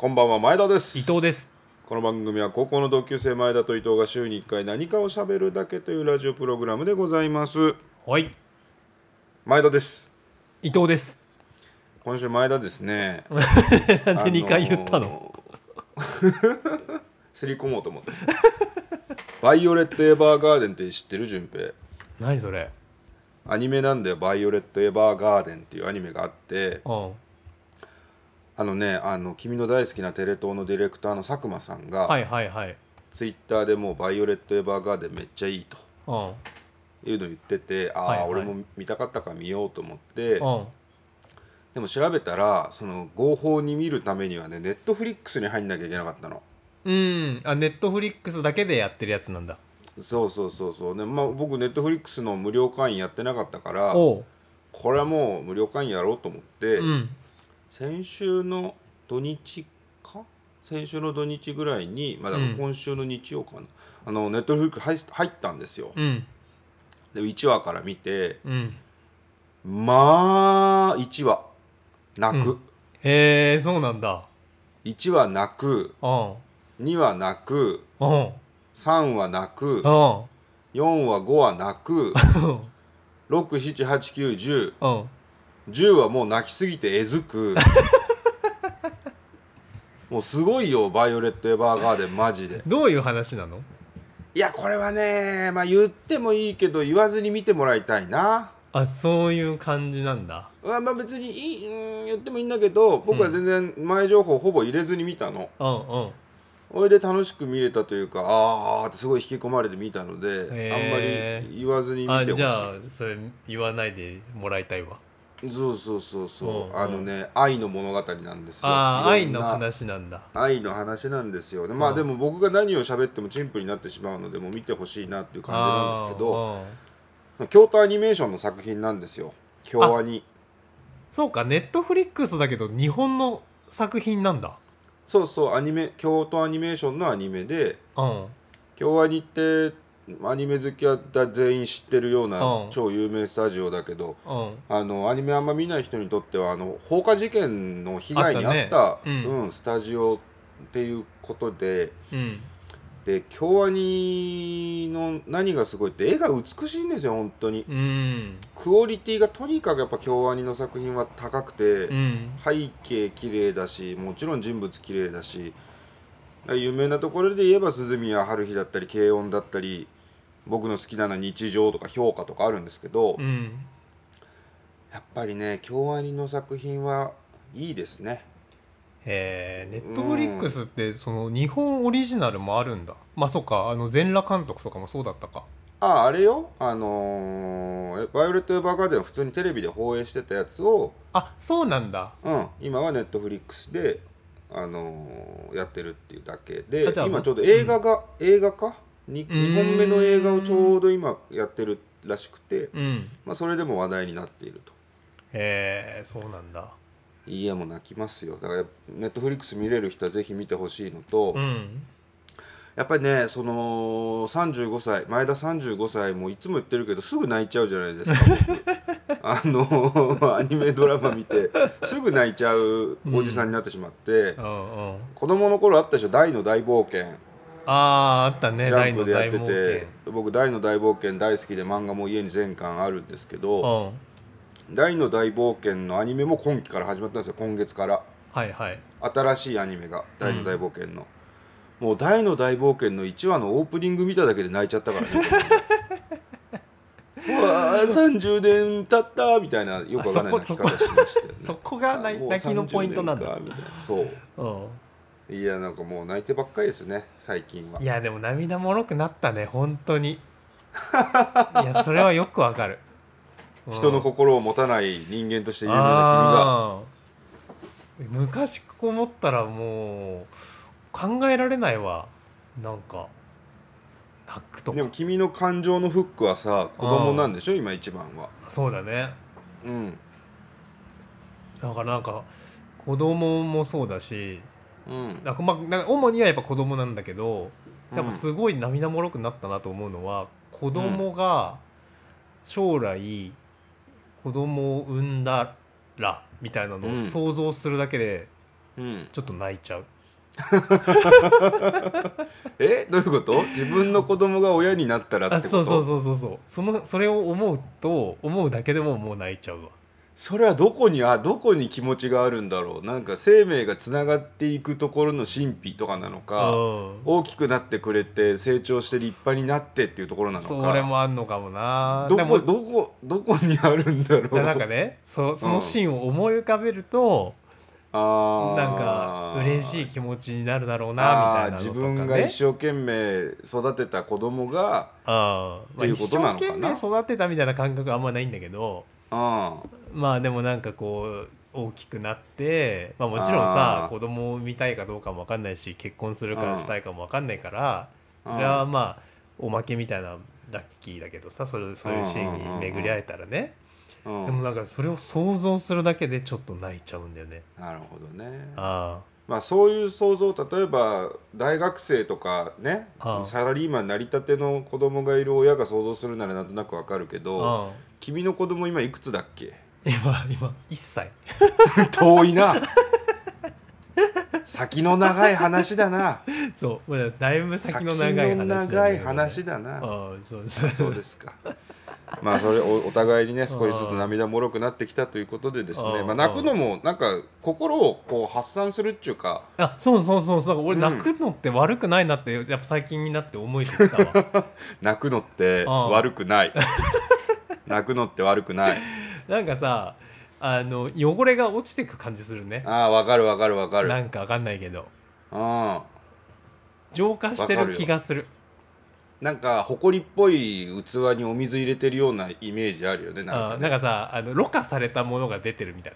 こんばんは前田です。伊藤です。この番組は高校の同級生前田と伊藤が週に1回何かを喋るだけというラジオプログラムでございます。はい。前田です。伊藤です。今週前田ですね。なんで2回言ったの、あのーすり込もうと思って。バイオレット・エヴァーガーデンって知ってる順平？何それ？アニメなんだよバイオレット・エヴァーガーデンっていうアニメがあって。うんあのねあの君の大好きなテレ東のディレクターの佐久間さんが、はいはいはい。ツイッターでもうバイオレット・エヴァーガーデンめっちゃいいとうん。いうの言っててああ、はいはい。俺も見たかったから見ようと思って、うん。でも調べたらその合法に見るためにはねネットフリックスに入んなきゃいけなかったの。うん。あネットフリックスだけでやってるやつなんだ。そうそうそうそう。で、まあ、僕ネットフリックスの無料会員やってなかったからおう。これはもう無料会員やろうと思って、うん先週の土日か？先週の土日ぐらいに、まあ、だから今週の日曜かな、うん、あのネットフリック入入ったんですよ、うん、で1話から見て、うん、まあ1話。泣く、へえそうなんだ。1話泣く。2話泣く。3話泣く。4話5話泣く。678910 10はもう泣きすぎてえずく。もうすごいよバイオレット・エヴァーガーデンマジで。どういう話なの？いやこれはねまあ言ってもいいけど言わずに見てもらいたいな。あそういう感じなんだ。まあ別にいい、うん、言ってもいいんだけど僕は全然前情報ほぼ入れずに見たの、うんうん。それで楽しく見れたというかああってすごい引き込まれて見たのであんまり言わずに見てほしい。じゃあそれ言わないでもらいたいわ。そうそうそうそう、あのね愛の物語なんですよ。ああ愛の話なんだ。愛の話なんですよ。でまあうん。でも僕が何を喋ってもチンプになってしまうのでもう見てほしいなっていう感じなんですけど京都アニメーションの作品なんですよ。京アニ。そうかネットフリックスだけど日本の作品なんだ。そうそうアニメ京都アニメーションのアニメでうん。京アニってアニメ好きは全員知ってるようなうん。超有名スタジオだけどうん。あのアニメあんま見ない人にとってはあの放火事件の被害に遭ったあったね。うん。うん、スタジオっていうことでうん。で京アニの何がすごいって絵が美しいんですよ本当に。うん。クオリティがとにかくやっぱ京アニの作品は高くて、うん。背景綺麗だしもちろん人物綺麗だし有名なところで言えば涼宮ハルヒだったりけいおんだったり僕の好きなのは日常とか氷菓とかあるんですけど、うんやっぱりね京アニの作品はいいですね。えー、ネットフリックスってその日本オリジナルもあるんだ。まあそうかあの全裸監督とかもそうだったか。あああれよ。あのーえバイオレット・エヴァーガーデンは普通にテレビで放映してたやつを、あそうなんだ。うん、今はネットフリックスで、あのーやってるっていうだけで今ちょうど映画が、映画か？2, ーん。本目の映画をちょうど今やってるらしくて、うん。まあ、それでも話題になっていると。へえそうなんだ。いいやもう泣きますよ。だからネットフリックス見れる人はぜひ見てほしいのと、うんやっぱりねその35歳前田35歳もいつも言ってるけどすぐ泣いちゃうじゃないですか僕。あのアニメドラマ見てすぐ泣いちゃうおじさんになってしまって、うん。うん子供の頃あったでしょ「大の大冒険」あああったねジャンプでやってて僕「大の大冒険」大好きで漫画も家に全巻あるんですけど冒険「うん。大の大冒険」のアニメも今期から始まったんですよ今月から。はいはい。新しいアニメが「大の大冒険の」もう「大の大冒険」の1話のオープニング見ただけで泣いちゃったからね。うわー30年経ったみたいなよくわかんない泣き方しましたよね。そこが泣きのポイントなんだ。30年かみたいな。そう。うん。いやなんかもう泣いてばっかりですね最近は。いやでも涙もろくなったね本当に。いやそれはよくわかる、うん。人の心を持たない人間として有名なあー。昔こう思ったらもう考えられないわ。なんか泣くとか。でも君の感情のフックはさ子供なんでしょ？今一番は。そうだね。うん。だからなんか子供もそうだしうん。なんかまあなんか主にはやっぱ子供なんだけどうんやっぱすごい涙もろくなったなと思うのは、子供が将来子供を産んだらみたいなのをうん。想像するだけでうん。ちょっと泣いちゃう えどういうこと？自分の子供が親になったらってあこと？そうそうそうそうそう。そのそれを思うと思うだけでももう泣いちゃうわ。それはどこにあどこに気持ちがあるんだろう？なんか生命がつながっていくところの神秘とかなのかうん。大きくなってくれて成長して立派になってっていうところなのか。それもあんのかもな。どこどこどこにあるんだろう？でなんかねそそのシーンを思い浮かべると、なんか嬉しい気持ちになるだろうなみたいなね、自分が一生懸命育てた子供があっていうことなのかな。一生懸命育てたみたいな感覚はあんまないんだけどあまあでもなんかこう大きくなって、まあ、もちろんさ子供を産みたいかどうかも分かんないし結婚するかしたいかも分かんないからうん。それはまあおまけみたいなラッキーだけどさそれそういうシーンに巡り会えたらね。うんでもなんかそれを想像するだけでちょっと泣いちゃうんだよね。なるほどね。あまあそういう想像例えば大学生とかねサラリーマンなりたての子供がいる親が想像するならなんとなくわかるけあどあ君の子供今いくつだっけ？今今1歳。遠いな。先の長い話だな。そうまあだいぶ先の先長い話だね。長い話だな。ああそうそうそうですか。まあそれおお互いにね少しずつ涙もろくなってきたということでですねうんまあ泣くのもなんか心をこう発散するっていうかあそうそうそうそう俺うん。泣くのって悪くないなってやっぱ最近になって思えてきたわ。泣くのってうん悪くない。泣くのって悪くない。なんかさあの汚れが落ちてく感じするね。ああわかるわかるわかる。なんかわかんないけど。うん。浄化してる気がするなんか埃っぽい器にお水入れてるようなイメージあるよねなんかね。あなんかさあのろ過されたものが出てるみたい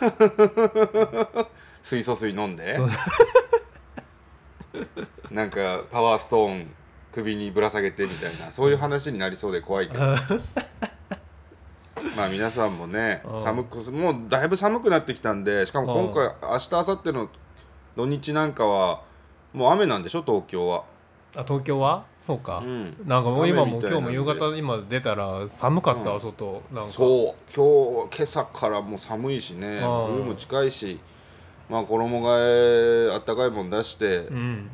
水素水飲んで？なんかパワーストーン首にぶら下げてみたいな。そういう話になりそうで怖いけど。な まあ皆さんもねうん。寒くもうだいぶ寒くなってきたんでしかも今回明日明後日の土日なんかはもう雨なんでしょ東京はあ東京は？そうか、うん。なんかもう今も今日も夕方今出たら寒かったわ、外なんか。そう。今日今朝からもう寒いしね。うん。冬も近いし。まあ衣替えあったかいもん出してうん。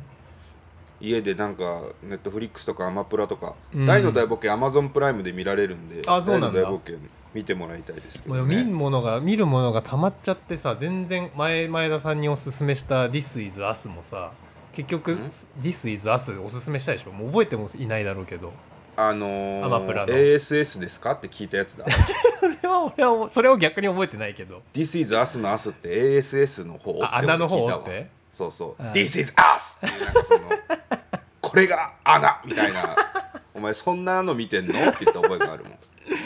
家でなんかネットフリックスとかアマプラとかうん。大の大冒険アマゾンプライムで見られるんであそうなんだ。大の大冒険見てもらいたいですけどもう見るねものが見るものがたまっちゃってさ全然前前田さんにおすすめした「This is Us」もさ結局ん「This is Us」おすすめしたでしょ？もう覚えてもいないだろうけど。あのアマプラの。ー ASS ですか？って聞いたやつだ。それは俺はそれを逆に覚えてないけど。This is us の us って ASS の方？ってあ穴の方って？そうそう。あ This is us なんかその これが穴みたいな。お前そんなの見てんの？って言った覚えがあるもん。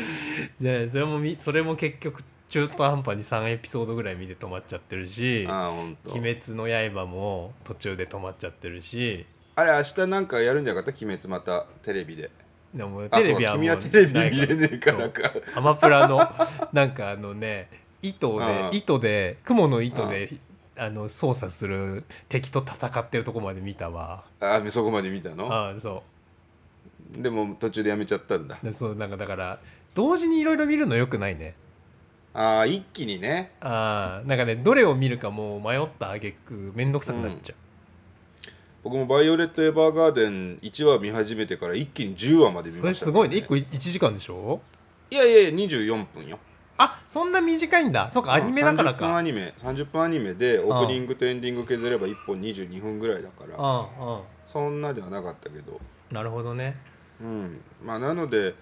でそれもみそれも結局中途半端に3エピソードぐらい見て止まっちゃってるしああほん「と。鬼滅の刃」も途中で止まっちゃってるし。あれ明日なんかやるんじゃなかった？鬼滅またテレビで。でもあテレビはもうはテレビ見れねえからか。アマプラのなんかあのね糸でうん糸で雲の糸であの操作する敵と戦ってるとこまで見たわ。あそこまで見たの？ああそでも途中でやめちゃったんだ。そうなんかだから同時にいろいろ見るのよくないねああ一気にね。ああなんかねどれを見るかもう迷った挙句めんどくさくなっちゃう、僕も「バイオレット・エヴァーガーデン」1話見始めてから一気に10話まで見それましたすごいね。1個1時間でしょ？いやいやいや24分よ。あそんな短いんだ。そうかアニメだから30分アかニメ。30分アニメでオープニングとエンディング削れば1本22分ぐらいだから。ああそんなではなかったけど。なるほどね。うん。まあなので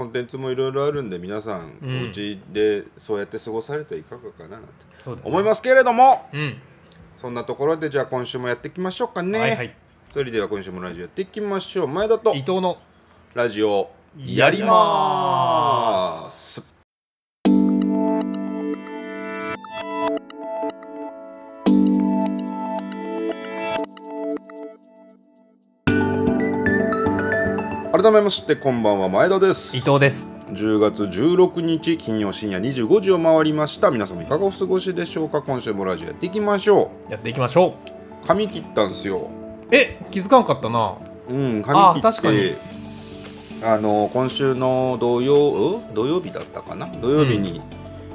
コンテンツもいろいろあるんで皆さん、うん。お家でそうやって過ごされてはいかがかななんて思いますけれどもうん。そんなところでじゃあ今週もやっていきましょうかね、はいはい。それでは今週もラジオやっていきましょう前田と伊藤のラジオやります改めましてこんばんは前田です。伊藤です。10月16日金曜深夜25時を回りました。皆様いかがお過ごしでしょうか？今週もラジオやっていきましょやっていきましょう。髪切ったんすよ。うえ気づかんかったな。うんあ髪切って。確かに。あの今週の土曜ん？土曜日だったかな？土曜日に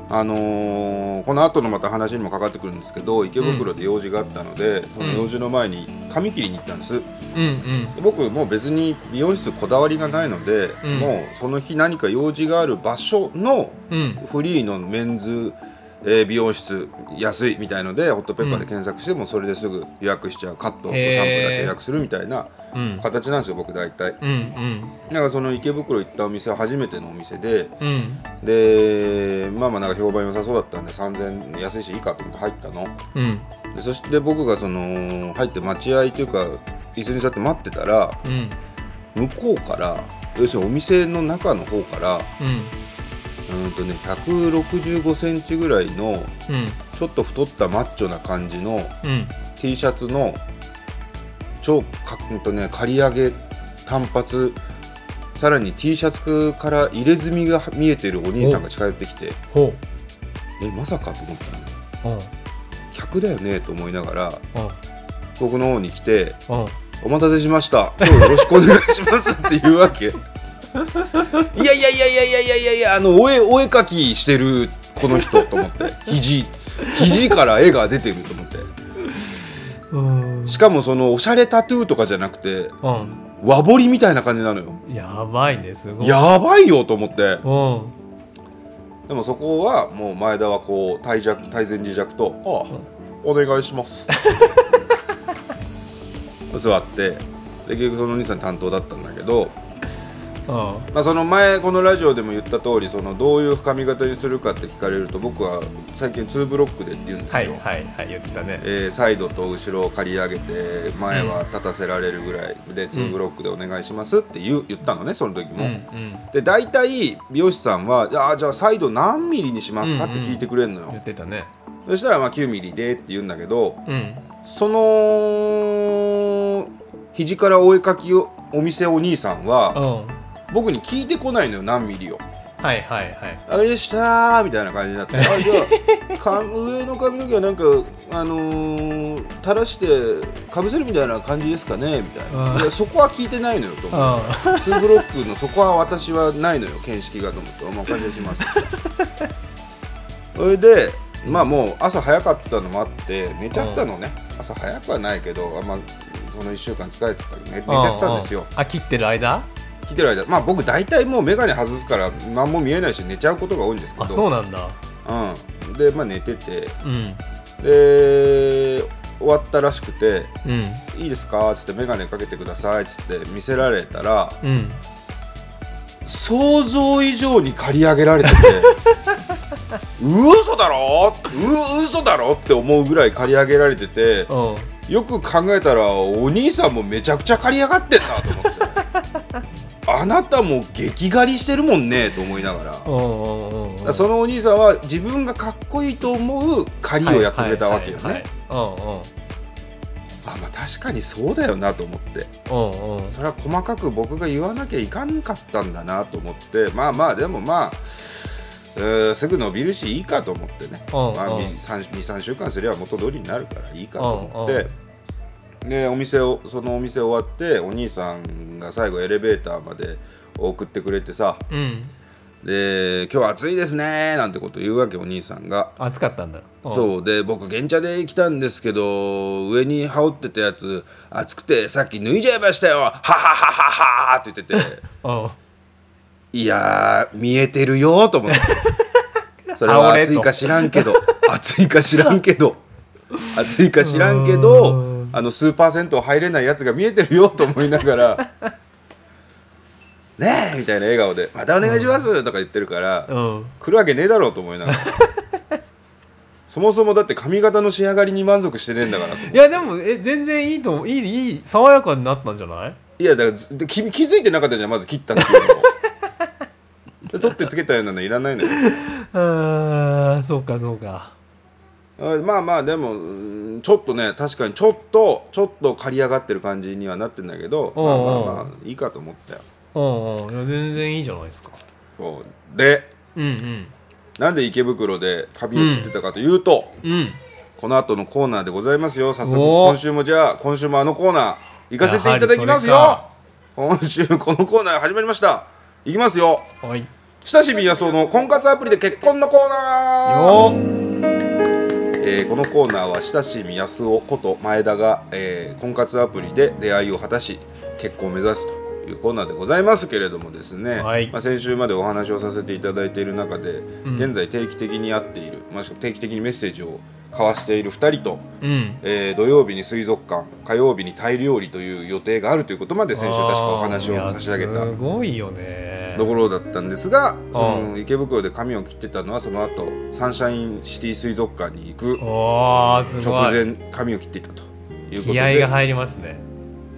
あのーこの後のまた話にもかかってくるんですけど池袋で用事があったので、その用事の前に髪切りに行ったんです、うんうん。僕もう別に美容室こだわりがないので、うん。もうその日何か用事がある場所のうん。フリーのメンズ、えー美容室安いみたいのでホットペッパーで検索してもそれですぐ予約しちゃう。カットとシャンプーだけ予約するみたいなうん形なんですよ僕大体。うんうん。だからその池袋行ったお店は初めてのお店でうん。でまあまあなんか評判良さそうだったんで3000安いしいいかと思って入ったの。うん。でそして僕がその入って待合というか椅子に座って待ってたらうん。向こうから要するにお店の中の方からうん。うんとね165センチぐらいのうん。ちょっと太ったマッチョな感じのうん。T シャツの超かうんとね刈り上げ短髪さらに T シャツから入れ墨が見えてるお兄さんが近寄ってきてほえまさかと思ったの。客だよねと思いながらうん。僕の方に来てうん「お待たせしました。今日よろしくお願いします」って言うわけ。いやいやいやいやいやいやいやいやあのお絵お絵描きしてるこの人と思って。肘肘から絵が出てると思って。うんしかもそのおしゃれタトゥーとかじゃなくてうん。和彫りみたいな感じなのよ。やばいねすごい。やばいよと思って。うん。でもそこはもう前田はこう体弱体前自弱と「ああお願いします」座って。で結局そのお兄さん担当だったんだけど、うんまあ、その前このラジオでも言った通りそのどういう深み型にするかって聞かれると僕は最近2ブロックでって言うんですよ、はいはいはい言ってたね。えーサイドと後ろを刈り上げて前は立たせられるぐらいで2ブロックでお願いしますって言う言ったのねその時も。うんうん。で大体美容師さんは「あーじゃあサイド何ミリにしますか?」って聞いてくれるのよ、言ってたね。そしたらまあ9ミリでって言うんだけどうん。その肘からお絵かきをお店お兄さんうはん僕に聞いてこないのよ何ミリを。はいはいはい。あれでしたーみたいな感じになって「あじゃあか上の髪の毛はなんかあのー垂らしてかぶせるみたいな感じですかね?」みたいな。そこは聞いてないのよと思う。ツーブロックのそこは私はないのよ見識がと思って「お任せします」それでまあもう朝早かったのもあって寝ちゃったのね、朝早くはないけどあんまその1週間疲れてたけど寝寝ちゃったんですよ。あ切ってる間？来てる間まあ僕大体もう眼鏡外すから何も見えないし寝ちゃうことが多いんですけあどそうなんだ。うん、でまあ寝てて。うん。で終わったらしくてうん「いいですか?」っつって「眼鏡かけてください」っつって見せられたらうん。想像以上に刈り上げられてて 嘘だろ？う嘘だろ？って思うぐらい刈り上げられててうん。よく考えたらお兄さんもめちゃくちゃ刈り上がってんなと思って あなたも激刈りしてるもんねと思いながら。そのお兄さんは自分がかっこいいと思う狩りをやってくれたわけよね。あまあ確かにそうだよなと思って。それは細かく僕が言わなきゃいかんかったんだなと思って。まあまあでもまあえーすぐ伸びるしいいかと思ってね、うんまあ、うん23週間すれば元通りになるからいいかと思って、でお店をそのお店終わってお兄さんが最後エレベーターまで送ってくれてさ。うん。で今日暑いですねなんてこと言うわけお兄さんが。暑かったんだ。うん。そうで僕原茶で来たんですけど上に羽織ってたやつ暑くてさっき脱いじゃいましたよはははははって言ってて。うん。いやー見えてるよと思って。それは暑いか知らんけど暑いか知らんけど暑いか知らんけうどんあの数パーセント入れないやつが見えてるよと思いながら ねえみたいな笑顔で「またお願いします」とか言ってるからうん。来るわけねえだろうと思いながら。そもそもだって髪型の仕上がりに満足してねえんだからいやでもえ全然いいと思ういいいい爽やかになったんじゃない？いやだから気気づいてなかったじゃんまず切ったっていうのも。で取ってつけたようなのいらないのよ。あーそうかそうか。あまあまあでもうんちょっとね確かにちょっとちょっと刈り上がってる感じにはなってんだけどまあまあまあいいかと思ったようんうん。いや全然いいじゃないですか。そう。でうんなんで池袋で髪を切ってたかというと、うん。うん。この後のコーナーでございますよ。早速今週もじゃあ今週もあのコーナー行かせていただきますよ。今週このコーナー始まりました。いきますよ。はい。親しみやそうの婚活アプリで結婚のコーナー。よえーこのコーナーは親しみやすおこと前田が、えー婚活アプリで出会いを果たし結婚を目指すというコーナーでございますけれどもですね、はい。まあ、先週までお話をさせていただいている中で、ん。現在定期的に会っている、まあ、定期的にメッセージを交わしている2人と、うん、えー、土曜日に水族館火曜日にタイ料理という予定があるということまで先週確かお話を差し上げたすごいよね。ところだったんですがその池袋で髪を切ってたのはその後サンシャインシティ水族館に行く直前髪を切っていたということで気合が入りますね。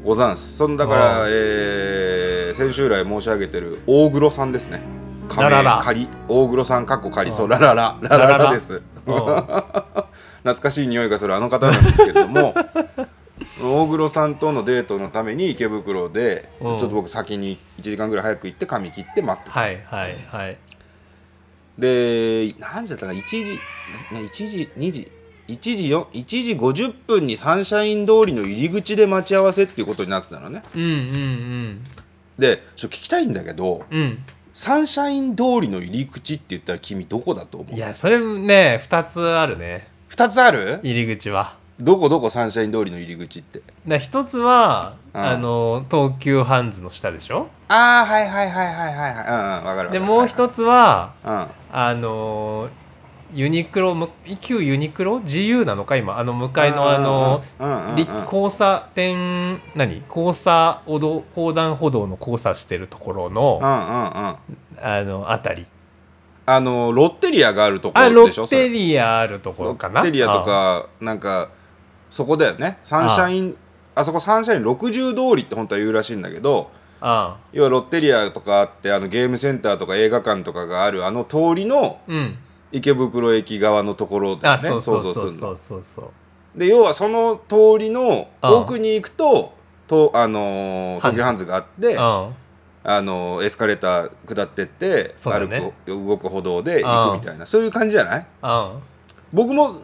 ござんす。そのだから、えー、先週来申し上げてる大黒さんですね。仮仮。大黒さんかっこ仮。そうラララ。ラララです。懐かしい匂いがするあの方なんですけれども大黒さんとのデートのために池袋で、うん。ちょっと僕先に1時間ぐらい早く行って髪切って待ってた。はいはいはい。で何時だったかな？1時ね1時2時？1時よ？1時50分にサンシャイン通りの入り口で待ち合わせっていうことになってたのね。うんうんでちょ聞きたいんだけどうん。うんサンシャイン通りの入り口って言ったら君どこだと思う？いやそれね2つあるね2つある？入り口は。どこどこ？サンシャイン通りの入り口って。で1つはうん。あの東急ハンズの下でしょ？ああはいはいはいはいはいはい。うんうんわかるわかる。でもう1つはうん。あのユニクロむ旧ユニクロ？GU なのか？今あの向かいのあのうんうんうん。り交差点何？交差歩道横断歩道の交差してるところのうんうんうん。あのあたりあのロッテリアがあるとこあロろでしょ？ッテリアあるところかな。ロッテリアとかなんかそこだよね。サンシャインあそこサンシャイン60通りって本当は言うらしいんだけどあ要はロッテリアとかあってあのゲームセンターとか映画館とかがあるあの通りのうん。池袋駅側のところだよあねそうそうそう。想像するの。そうそうそうで要はその通りのああ。奥に行くととあの東急ハンズがあってうんあのーエスカレーター下ってって、そうだね。歩く動く歩道で行くみたいな。そういう感じじゃない？うん。僕も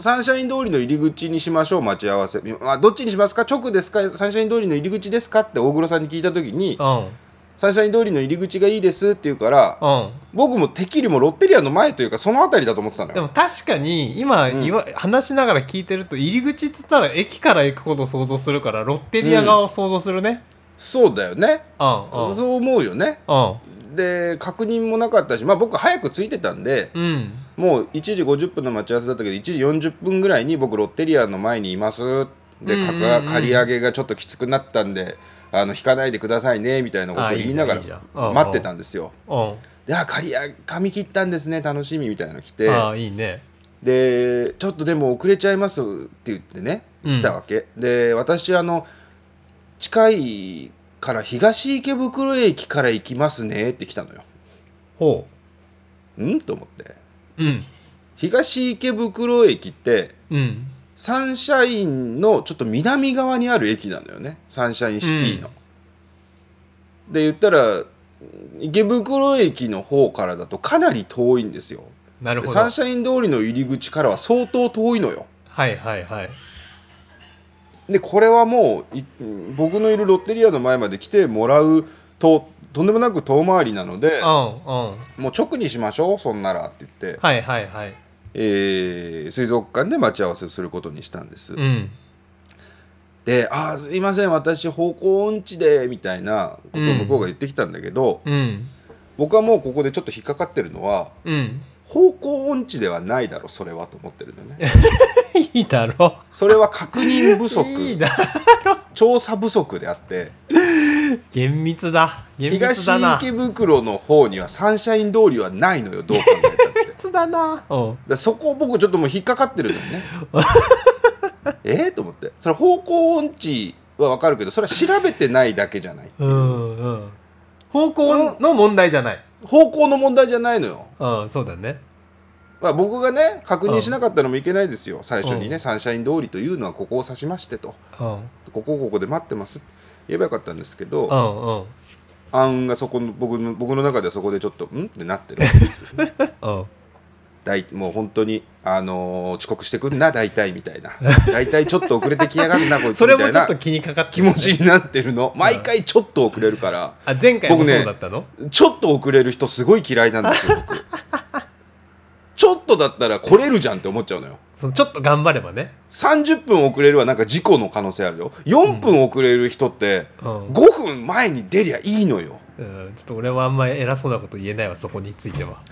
サンシャイン通りの入り口にしましょう待ち合わせ、まあ、どっちにしますか？直ですか？サンシャイン通りの入り口ですか？って大黒さんに聞いた時にうん。サンシャイン通りの入り口がいいですって言うからうん。僕もてっきりもロッテリアの前というかその辺りだと思ってたのよ。でも確かに今、うん。言わ話しながら聞いてると入り口っつったら駅から行くことを想像するからロッテリア側を想像するねそうだよね。うんうん。そう思うよね。うん。で確認もなかったしまあ僕早く着いてたんでうん。もう1時50分の待ち合わせだったけど1時40分ぐらいに僕ロッテリアの前にいます。でうんうんうん。り上げがちょっときつくなったんであの引かないでくださいねみたいなことを言いながら待ってたんですよ。うん。であ借り上げ髪切ったんですね楽しみみたいなの来て。ああいいね。でちょっとでも遅れちゃいますって言ってねうん。来たわけ、で私あの近いから東池袋駅から行きますねって来たのよ。ほん？と思って。ううん。東池袋駅ってうん。サンシャインのちょっと南側にある駅なのよね。サンシャインシティの。で言ったら池袋駅の方からだとかなり遠いんですよ。なるほど。サンシャイン通りの入り口からは相当遠いのよ。はいはいはいでこれはもうい僕のいるロッテリアの前まで来てもらうととんでもなく遠回りなのでうんうん。もう直にしましょうそんならって言って、はいはいはい。えー水族館で待ち合わせをすることにしたんです。うん。で「あーすいません私方向音痴で」みたいなことを向こうが言ってきたんだけど、うん。僕はもうここでちょっと引っかかってるのはうん方向音痴ではないだろそれはと思ってるのね。いいだろ。それは確認不足。いいだ調査不足であって。厳密だ。厳密東だな。池袋の方にはサンシャイン通りはないのよどう考えたって。厳密だな。うん。らそこ僕ちょっともう引っかかってるのよね。えーと思って。それ方向音痴は分かるけどそれは調べてないだけじゃないうんうん。方向の問題じゃない。方向の問題じゃないのようんそうだね。まあ、僕がね確認しなかったのもいけないですよ。最初にね、うん。サンシャイン通りというのはここを指しましてと。うん。ここここで待ってますって言えばよかったんですけど、うんうん。案がそこの僕の僕の中ではそこでちょっとん？ってなってるわけですよね うんだいもう本当にあのー遅刻してくんな大体みたいな。大体ちょっと遅れてきやがるなこいつそれみたいちょっと気にかかって気持ちになってるの。毎回ちょっと遅れるから。あ前回も僕ねそうだったの、ちょっと遅れる人すごい嫌いなんですよ僕。ちょっとだったら来れるじゃんって思っちゃうのよ。そのちょっと頑張ればね、30分遅れるはなんか事故の可能性あるよ。4分遅れる人ってうん。5分前に出りゃいいのよ。うん、ちょっと俺はあんまり偉そうなこと言えないわそこについては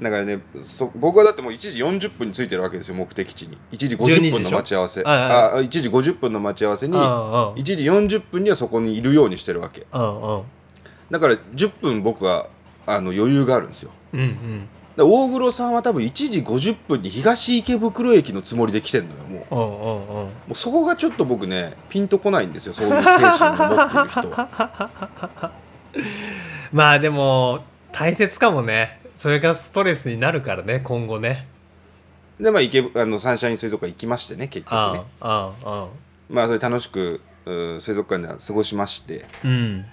だからねそ僕はだってもう1時40分に着いてるわけですよ目的地に。1時50分の待ち合わせ。12時でしょ？はいはいあ1時50分の待ち合わせにうん1うん。時40分にはそこにいるようにしてるわけ。だから10分僕はあの余裕があるんですよ。うんうん。大黒さんは多分1時50分に東池袋駅のつもりで来てんのよもう。もうそこがちょっと僕ねピンとこないんですよそういう精神を持ってる人は。まあでも大切かもねそれがストレスになるからね今後ね。でまあ池あのサンシャイン水族館行きましてね結局あね。あああまあそれ楽しくう水族館では過ごしまして。うん。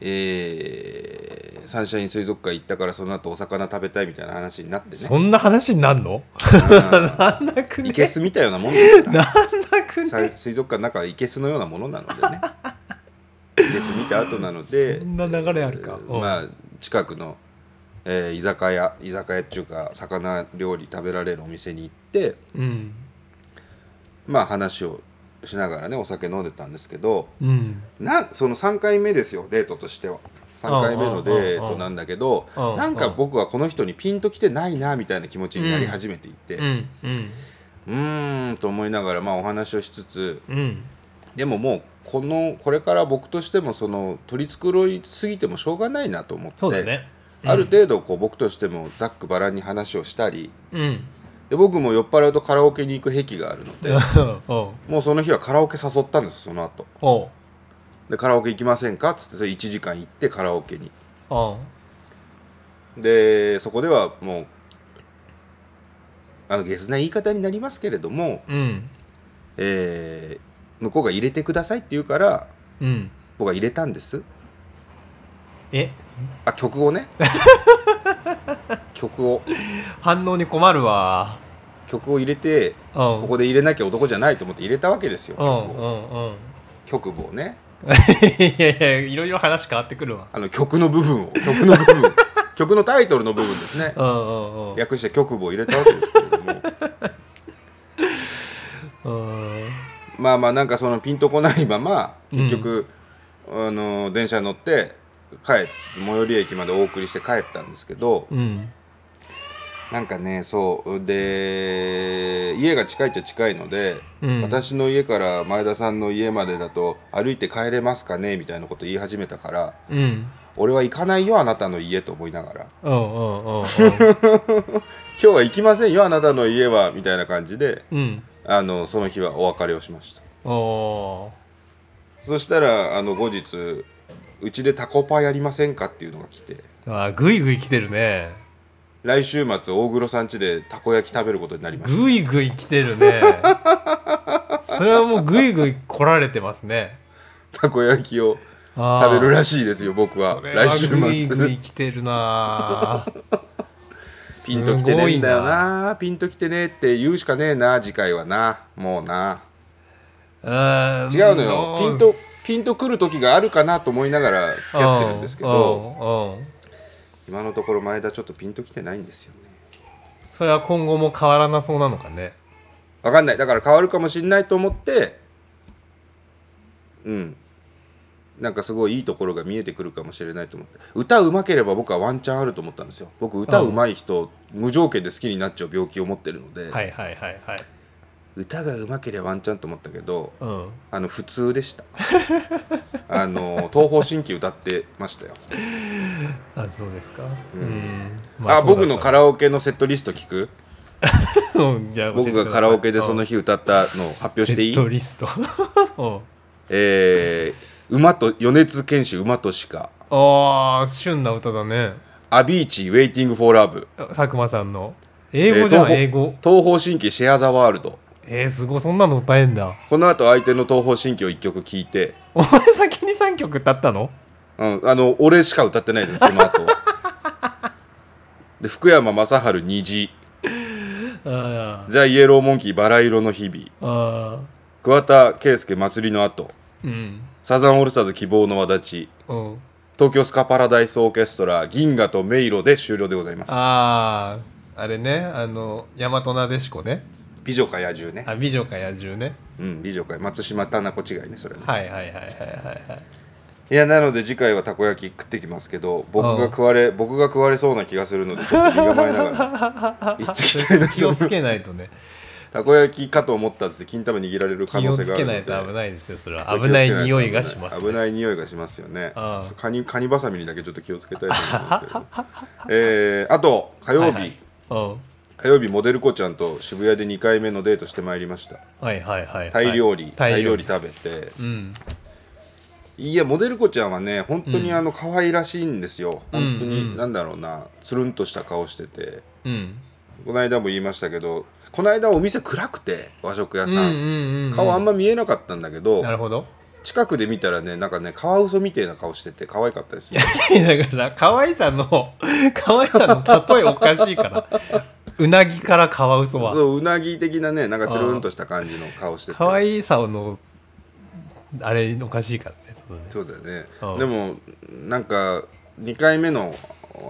えーサンシャイン水族館行ったからその後お魚食べたいみたいな話になってね。そんな話になんの？うん。なんなくねいけすみたいなもんですから。なんなくさね。水族館の中はいけすのようなものなのでね。いけす見た後なので。そんな流れあるか。うん。まあ近くの、えー居酒屋居酒屋っていうか魚料理食べられるお店に行ってうん。まあ話をしながらねお酒飲んでたんですけどうん。なその3回目ですよデートとしては。3回目のデートなんだけどなんか僕はこの人にピンときてないなみたいな気持ちになり始めていてうんと思いながらまあお話をしつつうん。でももうこのこれから僕としてもその取り繕いすぎてもしょうがないなと思ってある程度こう僕としてもざっくばらんに話をしたりうん。で僕も酔っ払うとカラオケに行く癖があるので おう。もうその日はカラオケ誘ったんですその後。おう。でカラオケ行きませんか？っつってそれ1時間行ってカラオケに。おう。でそこではもうあのゲスな言い方になりますけれども、うん。えー向こうが入れてくださいって言うからうん。僕は入れたんですえ？あ曲をね。曲を。反応に困るわ。曲を入れてこここで入れなきゃ男じゃないと思って入れたわけですようん曲を。うんうん。曲をね。いやいやいろいろ話変わってくるわ。あの曲の部分を。曲の部分。曲のタイトルの部分ですね。うんうんうん。略して曲部を入れたわけですけれども。うん。まあまあなんかそのピンとこないまま結局、あの電車乗って帰って最寄り駅までお送りして帰ったんですけどうん。なんかねそうで家が近いっちゃ近いので、うん。私の家から前田さんの家までだと歩いて帰れますかねみたいなこと言い始めたからうん。俺は行かないよあなたの家と思いながら。今日は行きませんよあなたの家はみたいな感じでうん。あのその日はお別れをしました。おそしたらあの後日うちでタコパやりませんかっていうのが来て。ーあぐいぐい来てるね。来週末大黒さん家でたこ焼き食べることになりましたぐいぐい来てるね。それはもうぐいぐい来られてますね。たこ焼きを食食べるらしいですよ僕は。来週ぐいぐ末い来てるな。ピンときてねえんだよな。ピンときてねえって言うしかねえな次回はな。もうな。うん違うのよ。ピンとピンとくる時があるかなと思いながら付き合ってるんですけど今のところ前田ちょっとピンときてないんですよね。それは今後も変わらなそうなのかね。わかんない。だから変わるかもしんないと思ってうん。なんかすごいいいところが見えてくるかもしれないと思って。歌うまければ僕はワンチャンあると思ったんですよ。僕歌うまい人無条件で好きになっちゃう病気を持ってるので、はいはいはいはい歌がうまければワンチャンと思ったけどうん。あの普通でした。あの東方神起歌ってましたよ。あそうですか。ううん。ん、あ僕のカララオケのセットリスト聞く？僕がカラオケでその日日歌ったのを発表していい？セットリスト。うん。えー、馬と米津玄師馬と鹿ああ旬な歌だね。アビーチウェイティングフォーラブ佐久間さんの。英語じゃん、えー英語。東方神起シェアザワールドえー、すごいそんなの歌えんだ。この後相手の東方神起を1曲聴いて、お前先に3曲歌ったの？うん、あの俺しか歌ってないですその後。はで福山雅治虹あザ・イエローモンキーバラ色の日々。あ桑田佳祐祭りの後。うん。サザンオールスターズ希望の輪立ち。うん。東京スカパラダイスオーケストラ銀河と迷路で終了でございます。あああれねあの大和なでしこね美女か野獣ね。あ美女か野獣ね。うん美女か。松島田中違いねそれね。はいはいはいはいはいはい。いやなので次回はたこ焼き食ってきますけど僕が食われ僕が食われそうな気がするのでちょっと身構えながら。行ってきたいなと気をつけないとね。たこ焼きかと思ったっつって金玉握られる可気を能性があるのつけないでと危ないですよそれは。危ない匂いがします、危ない匂いがしますよね。カニカニバサミにだけちょっと気をつけたいと思いますけど えーあと火曜日、はいはい。うん火曜日モデル子ちゃんと渋谷で2回目のデートしてまいりました。はいはいはいはい。タイ料理、タイ料理。理食べて。うんいやモデル子ちゃんはね本当にあの可愛らしいんですよ、うん本当うんになんだろうなつるんとした顔してて。うん。この間も言いましたけどこの間お店暗くて和食屋さん、うんうんうん顔あんま見えなかったんだけど、なるほど。近くで見たらねなんかねカワウソみたいな顔してて可愛かったですよ。だから可愛さの可愛さの例えおかしいからうなぎからカワウソは。そううなぎ的なねなんかつるんとした感じの顔してて。可愛さのあれおかしいからねそうだよね。うん。でもなんか2回目の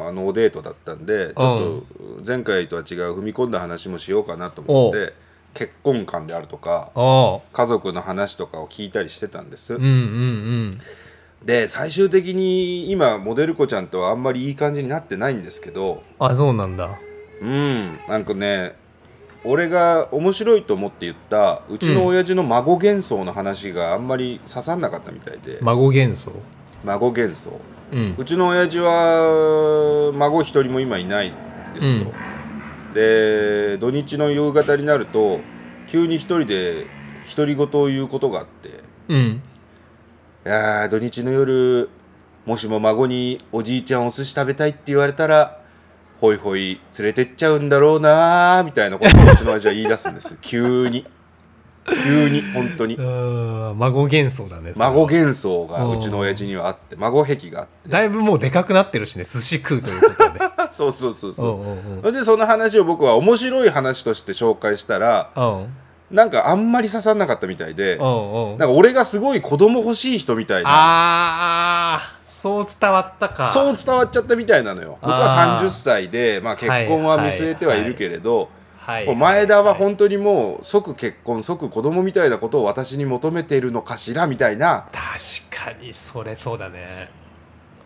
あのおデートだったんでちょっと前回とは違う踏み込んだ話もしようかなと思って結婚観であるとかあ家族の話とかを聞いたりしてたんです、あうんうん。で最終的に今モデル子ちゃんとはあんまりいい感じになってないんですけどうんあそうなんだうん。なんかね俺が面白いと思って言ったうちの親父の孫幻想の話があんまり刺さんなかったみたいで、孫幻想？孫幻想。うん。うちの親父は孫一人も今いないですと、で土日の夕方になると急に一人で独り言を言うことがあって。うん。いやー土日の夜もしも孫におじいちゃんお寿司食べたいって言われたらほいほい連れてっちゃうんだろうなーみたいなことをうちの親父は言い出すんです。急に。急に本当に。孫幻想だね孫幻想がうちの親父にはあって孫癖があって。だいぶもうでかくなってるしね寿司食うということで。そうそうそうそう。でその話を僕は面白い話として紹介したらうん。なんかあんまり刺さんなかったみたいでなんか俺がすごい子供欲しい人みたいなああそう伝わったか。そう伝わっちゃったみたいなのよ。僕はあー30歳で、まあ、結婚は見据えてはいるけれど、はいこう前田は本当にもう即結婚即子供みたいなことを私に求めているのかしらみたいな。確かにそれそうだね。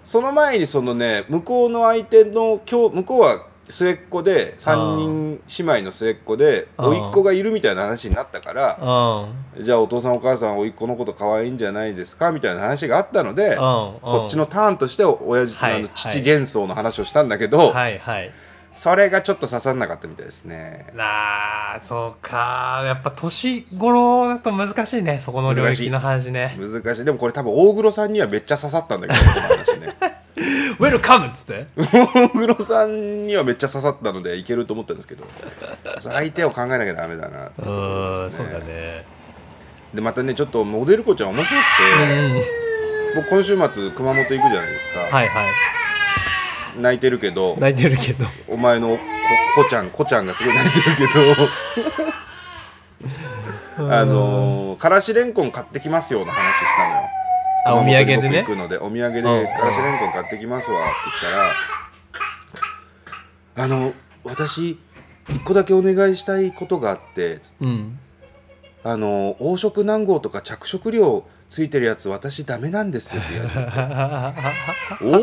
その前にそのね向こうの相手の今日向こうは末っ子で3人姉妹の末っ子で甥っ子がいるみたいな話になったからうんじゃあお父さんお母さん甥っ子のこと可愛いんじゃないですかみたいな話があったのでうんこっちのターンとして親父、はい。あの父幻想の話をしたんだけど、はい。はいそれがちょっと刺さんなかったみたいですね。なあそうか。やっぱ年頃だと難しいねそこの領域の話ね。難しい。でもこれ多分大黒さんにはめっちゃ刺さったんだけどこの話ね「ウェルカム!」っつって。大黒さんにはめっちゃ刺さったのでいけると思ったんですけど。相手を考えなきゃダメだなってうところーんそうだね。でまたねちょっとモデル子ちゃん面白くうん。て僕今週末熊本行くじゃないですか、はいはい泣いてるけど泣いてるけど。お前のここちゃんこちゃんがすごい泣いてるけど あのー。からしれんこん買ってきますよの話したのよ。あお土産でね。行くのでお土産でうん。からしれんこん買ってきますわって言ったらあの私一個だけお願いしたいことがあってつってうん。あの黄色南郷とか着色料ついてるやつ私ダメなんですよって言われて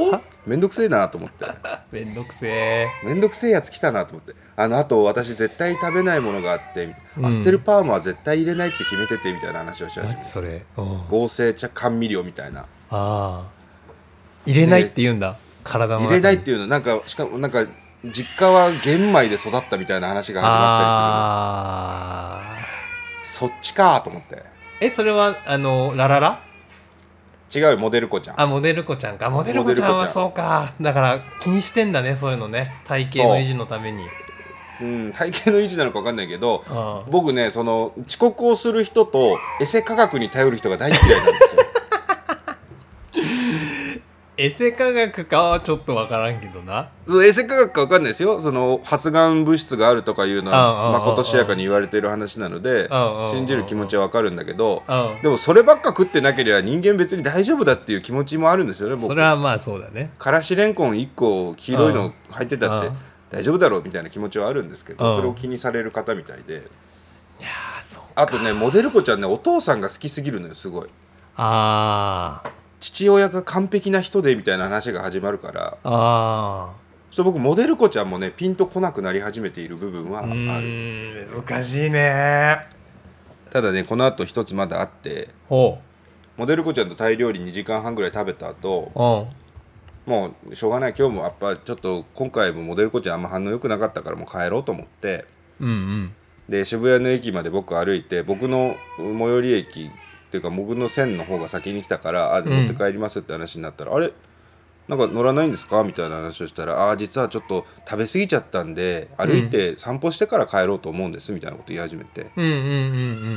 お？めんどくせえなと思って。めんどくせえ。めんどくせえやつ来たなと思って。あのあと私絶対食べないものがあって、うん。アステルパーマは絶対入れないって決めててみたいな話をし始めて。何それ？うん。合成茶甘味料みたいな。ああ。入れないって言うんだ。体の入れないっていうの。なんかしかもなんか実家は玄米で育ったみたいな話が始まったりするそっちかと思ってえそれはあのラララ？違うよモデル子ちゃん。あモデル子ちゃんか。モデル子ちゃんはそうか。だから気にしてんだねそういうのね。体型の維持のために。うん、体型の維持なのか分かんないけどあ僕ねその遅刻をする人とエセ科学に頼る人が大嫌いなんですよエセ科学かはちょっとわからんけどな。そう衛生科学か分かんないですよ。その発がん物質があるとかいうのはまことしやかに言われてる話なので信じる気持ちは分かるんだけどうん。でもそればっか食ってなければ人間別に大丈夫だっていう気持ちもあるんですよね僕。それはまあそうだね。からしれんこん1個黄色いの入ってたってうん。大丈夫だろうみたいな気持ちはあるんですけうん。どそれを気にされる方みたいで。いやーそうあとねモデル子ちゃんねお父さんが好きすぎるのよすごい。あー父親が完璧な人でみたいな話が始まるからあちょっと僕モデル子ちゃんもねピンとこなくなり始めている部分はある。難しいね。ただねこのあと一つまだあってほモデル子ちゃんとタイ料理2時間半ぐらい食べた後もうしょうがない。今日もやっぱちょっと今回もモデル子ちゃんあんま反応良くなかったからもう帰ろうと思って。うんうん。で渋谷の駅まで僕歩いて僕の最寄り駅っていうか僕の線の方が先に来たからあん。持って帰りますって話になったら、あれ？なんか乗らないんですか？みたいな話をしたら「ああ実はちょっと食べ過ぎちゃったんで歩いて散歩してから帰ろうと思うんです」みたいなこと言い始めて、うんうんうんう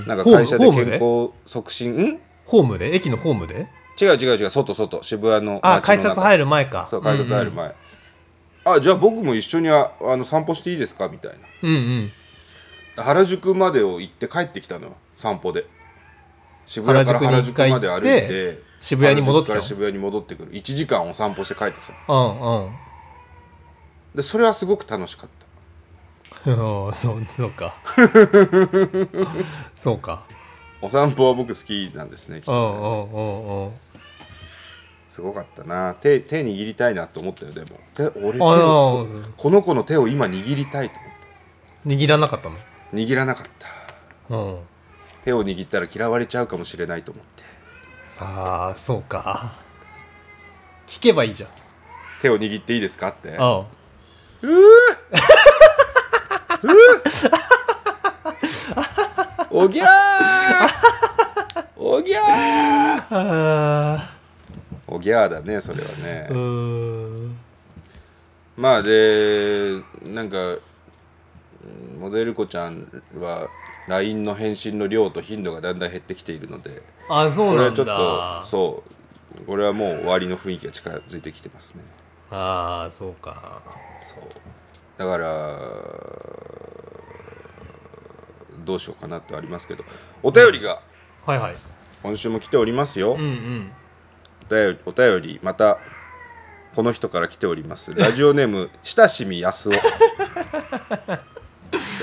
んなんか会社で健康促進？ん？ホームで？駅のホームで？違う違う違う外外渋谷のあ改札入るる前か。そう改札入る前、あじゃあ僕も一緒にああの散歩していいですか？みたいな。うんうん。原宿までを行って帰ってきたのよ散歩で渋谷から原宿まで歩いて渋谷に戻ってから渋谷に戻ってくる。1時間を散歩して帰ってきたうんうん。でそれはすごく楽しかった。う んそうそうか。そうか。お散歩は僕好きなんですねきっうんとすごかったな。手手握りたいなと思ったよでも。手俺手この子の手を今握りたいと思っ握らなかったの？た握らなかった。うん手を握ったら嫌われちゃうかもしれないと思って。ああそうか。聞けばいいじゃん。手を握っていいですかって。あおぎゃー。おぎゃー。あおぎゃーだねそれはね、うー。んまあでなんかうんモデル子ちゃんは LINE の返信の量と頻度がだんだん減ってきているのであそうなんこれはちょっとだそうこれはもう終わりの雰囲気が近づいてきてますね。ああそうか。そう。だからどうしようかなってありますけど。お便りがはいはい。今週も来ておりますよ、うんうん。お便りお便りまたこの人から来ております。ラジオネーム親しみやすお。親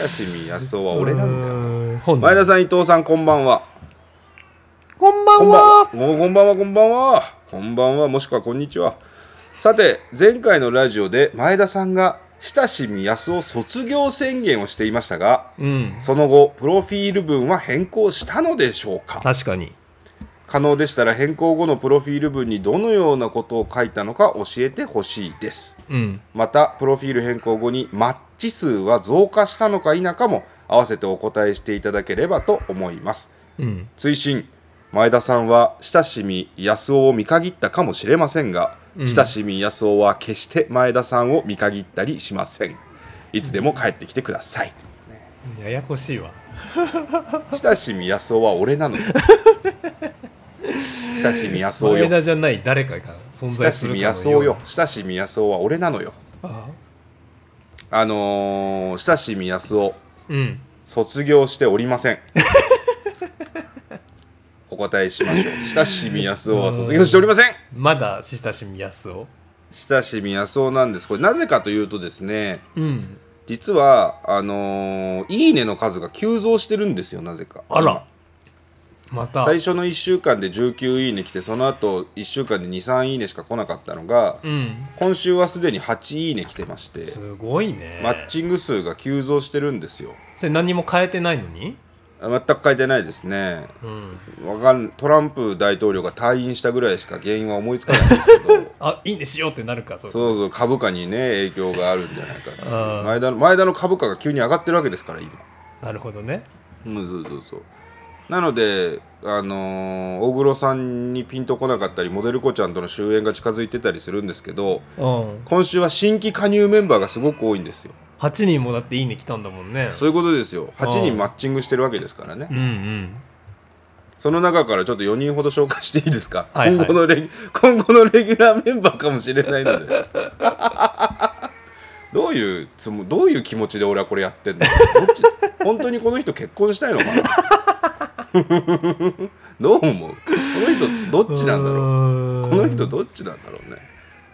しみやすおは俺なんだよ前田さん伊藤さんこんばんは。こんばんは。こんばんは。こんばんはこんばんは。もしくはこんにちは。さて前回のラジオで前田さんが親しみやすお卒業宣言をしていましたがうん。その後プロフィール文は変更したのでしょうか？確かに可能でしたら変更後のプロフィール文にどのようなことを書いたのか教えてほしいです。うん。またプロフィール変更後にマッチ数は増加したのか否かも合わせてお答えしていただければと思います。うん。追伸。前田さんは親しみ安尾を見限ったかもしれませんが、うん。親しみ安尾は決して前田さんを見限ったりしません。いつでも帰ってきてください、ややこしいわ。親しみ安尾は俺なの。よ 親しみ安尾前よ。田じゃない誰かが存親しみ在するかの安尾よ。親しみ安尾は俺なのよ。ああ。のー、親しみ安尾うん。卒業しておりません。お答えしましょう。親しみ安尾は卒業しておりません。まだ親しみやすお親しみ安尾なんです。これなぜかというとですねうん。実はあのーいいねの数が急増してるんですよなぜか。あらまた。最初の1週間で19いいね来てその後1週間で23いいねしか来なかったのがうん。今週はすでに8いいね来てましてすごいね。マッチング数が急増してるんですよ。それ何も変えてないのに？あ全く書いてないですね。うん。わかんトランプ大統領が退院したぐらいしか原因は思いつかないんですけど。あいいねしようってなるかそうそう株価にね影響があるんじゃないか前田の前田の株価が急に上がってるわけですから今。なるほどね。うんそうそうそうなのであのー大黒さんにピンとこなかったりモデル子ちゃんとの終焉が近づいてたりするんですけどうん。今週は新規加入メンバーがすごく多いんですよ。8人もだっていいね来たんだもんね。そういうことですよ。8うん。人マッチングしてるわけですからね。うんうん。その中からちょっと4人ほど紹介していいですか、はいはい。今後のレギ今後のレギュラーメンバーかもしれないので。どういうつもどういう気持ちで俺はこれやってんの？どっち？本当にこの人結婚したいのかな？どう思う？この人どっちなんだろう？うこの人どっちなんだろうね。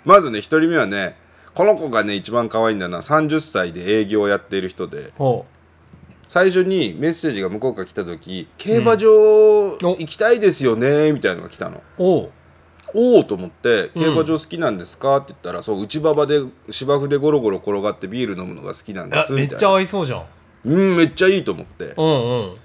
まずね1人目はねこの子がね一番可愛いんだな。30歳で営業をやっている人で。ほ最初にメッセージが向こうから来た時「競馬場お行きたいですよね」みたいなのが来たの。うおう。おおと思って「うん。競馬場好きなんですか?」って言ったら「そう内馬場で芝生でゴロゴロ転がってビール飲むのが好きなんです」あめっちゃみたいな。合いそうじゃん。うんめっちゃいいと思って。うんうん